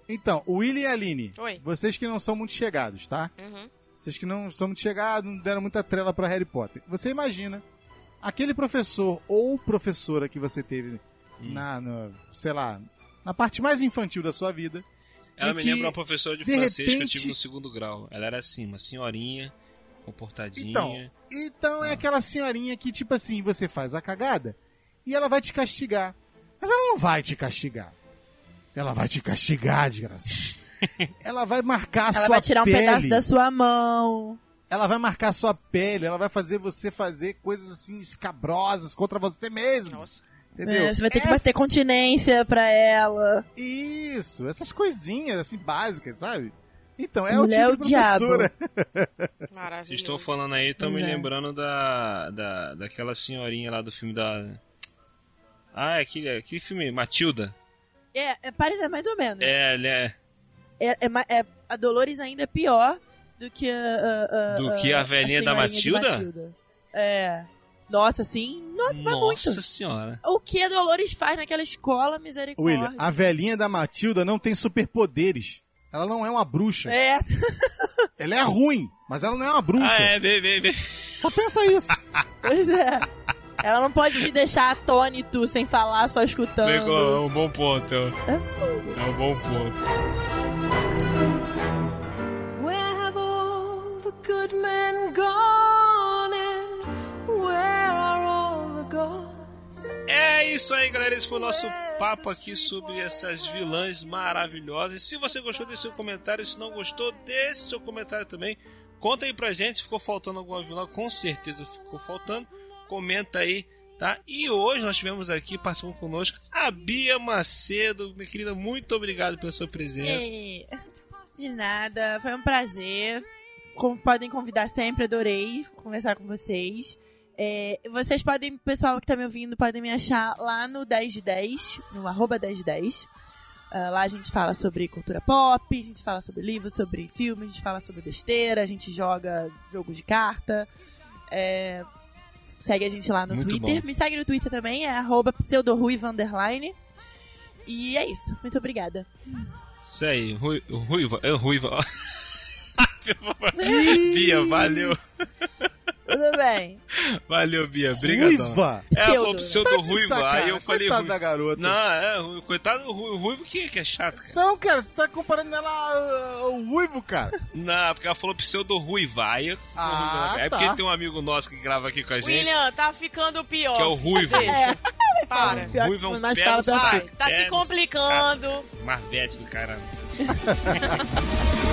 Então, o William e a Aline. Oi. Vocês que não são muito chegados, tá? Uhum. Vocês que não são muito chegados, não deram muita trela pra Harry Potter. Você imagina aquele professor ou professora que você teve na, no- sei lá, na parte mais infantil da sua vida. Ela me que, lembra uma professora de, de francês que eu repente- tive no segundo grau. Ela era assim, uma senhorinha, comportadinha. Então, então é aquela senhorinha que, tipo assim, você faz a cagada e ela vai te castigar. Mas ela não vai te castigar. Ela vai te castigar, desgraçada. ela vai marcar a Ela sua vai tirar um pele. pedaço da sua mão. Ela vai marcar a sua pele, ela vai fazer você fazer coisas assim escabrosas contra você mesmo. Nossa. Entendeu? É, você vai ter que Essa- bater continência pra ela. Isso, essas coisinhas assim básicas, sabe? Então, é Mulher o é tipo o de professora. Maravilhoso. Estão falando aí, estão me Pois é. lembrando da, da, daquela senhorinha lá do filme da. Ah, é aquele, aquele filme, Matilda. É, é parece mais ou menos. É, ela é. É, é é- a Dolores ainda é pior do que a, a- a- Do que a velhinha da senhorinha de Matilda? É. Nossa, sim. Nossa, mas Nossa muito. senhora. O que a Dolores faz naquela escola, misericórdia. William, a velhinha da Matilda não tem superpoderes. Ela não é uma bruxa. É, Ela é ruim, mas ela não é uma bruxa. Ah, é, vem, vem, vem. Só pensa isso. pois é. Ela não pode te deixar atônito sem falar, só escutando. Com- É um bom ponto. É um bom ponto. Where have all the good men gone and where are all the gods? É isso aí, galera. Esse foi o nosso papo aqui sobre essas vilãs maravilhosas. Se você gostou, deixe seu comentário. Se não gostou, deixe seu comentário também. Conta aí pra gente se ficou faltando alguma vilã. Com certeza ficou faltando. Comenta aí, tá? E hoje nós tivemos aqui, participando conosco, a Bia Macedo. Minha querida, muito obrigado pela sua presença. E- De nada, foi um prazer. Como podem convidar sempre, adorei conversar com vocês. É, vocês podem, pessoal que tá me ouvindo, podem me achar lá no 10 de 10, no arroba 10 de 10. Ah, lá a gente fala sobre cultura pop, a gente fala sobre livros, sobre filmes, a gente fala sobre besteira, a gente joga jogos de carta. É, segue a gente lá no Muito Twitter. bom. Me segue no Twitter também, é arroba pseudoruiva. E é isso. Muito obrigada. Isso aí, Rui- Ruiva. É, Ruiva. Bia, valeu. Tudo bem. Valeu, Bia. Obrigadão. Ruiva. É, ela falou Pseudo. pseudo Tá ruivo. sacanagem, Aí eu falei. coitada ru- da garota. Não, é, coitado do ru- ruivo que, que é chato, cara. Não, cara, você tá comparando ela ao ruivo, cara. Não, porque ela falou pseudo ruiva. Aí eu Ah, ruiva. É tá. porque tem um amigo nosso que grava aqui com a gente, William, tá ficando pior. que é o ruivo. É, Para. Pior que Ruivão quando mais pega fala, o pior Vai, saco. tá se o complicando. Marvete do caramba.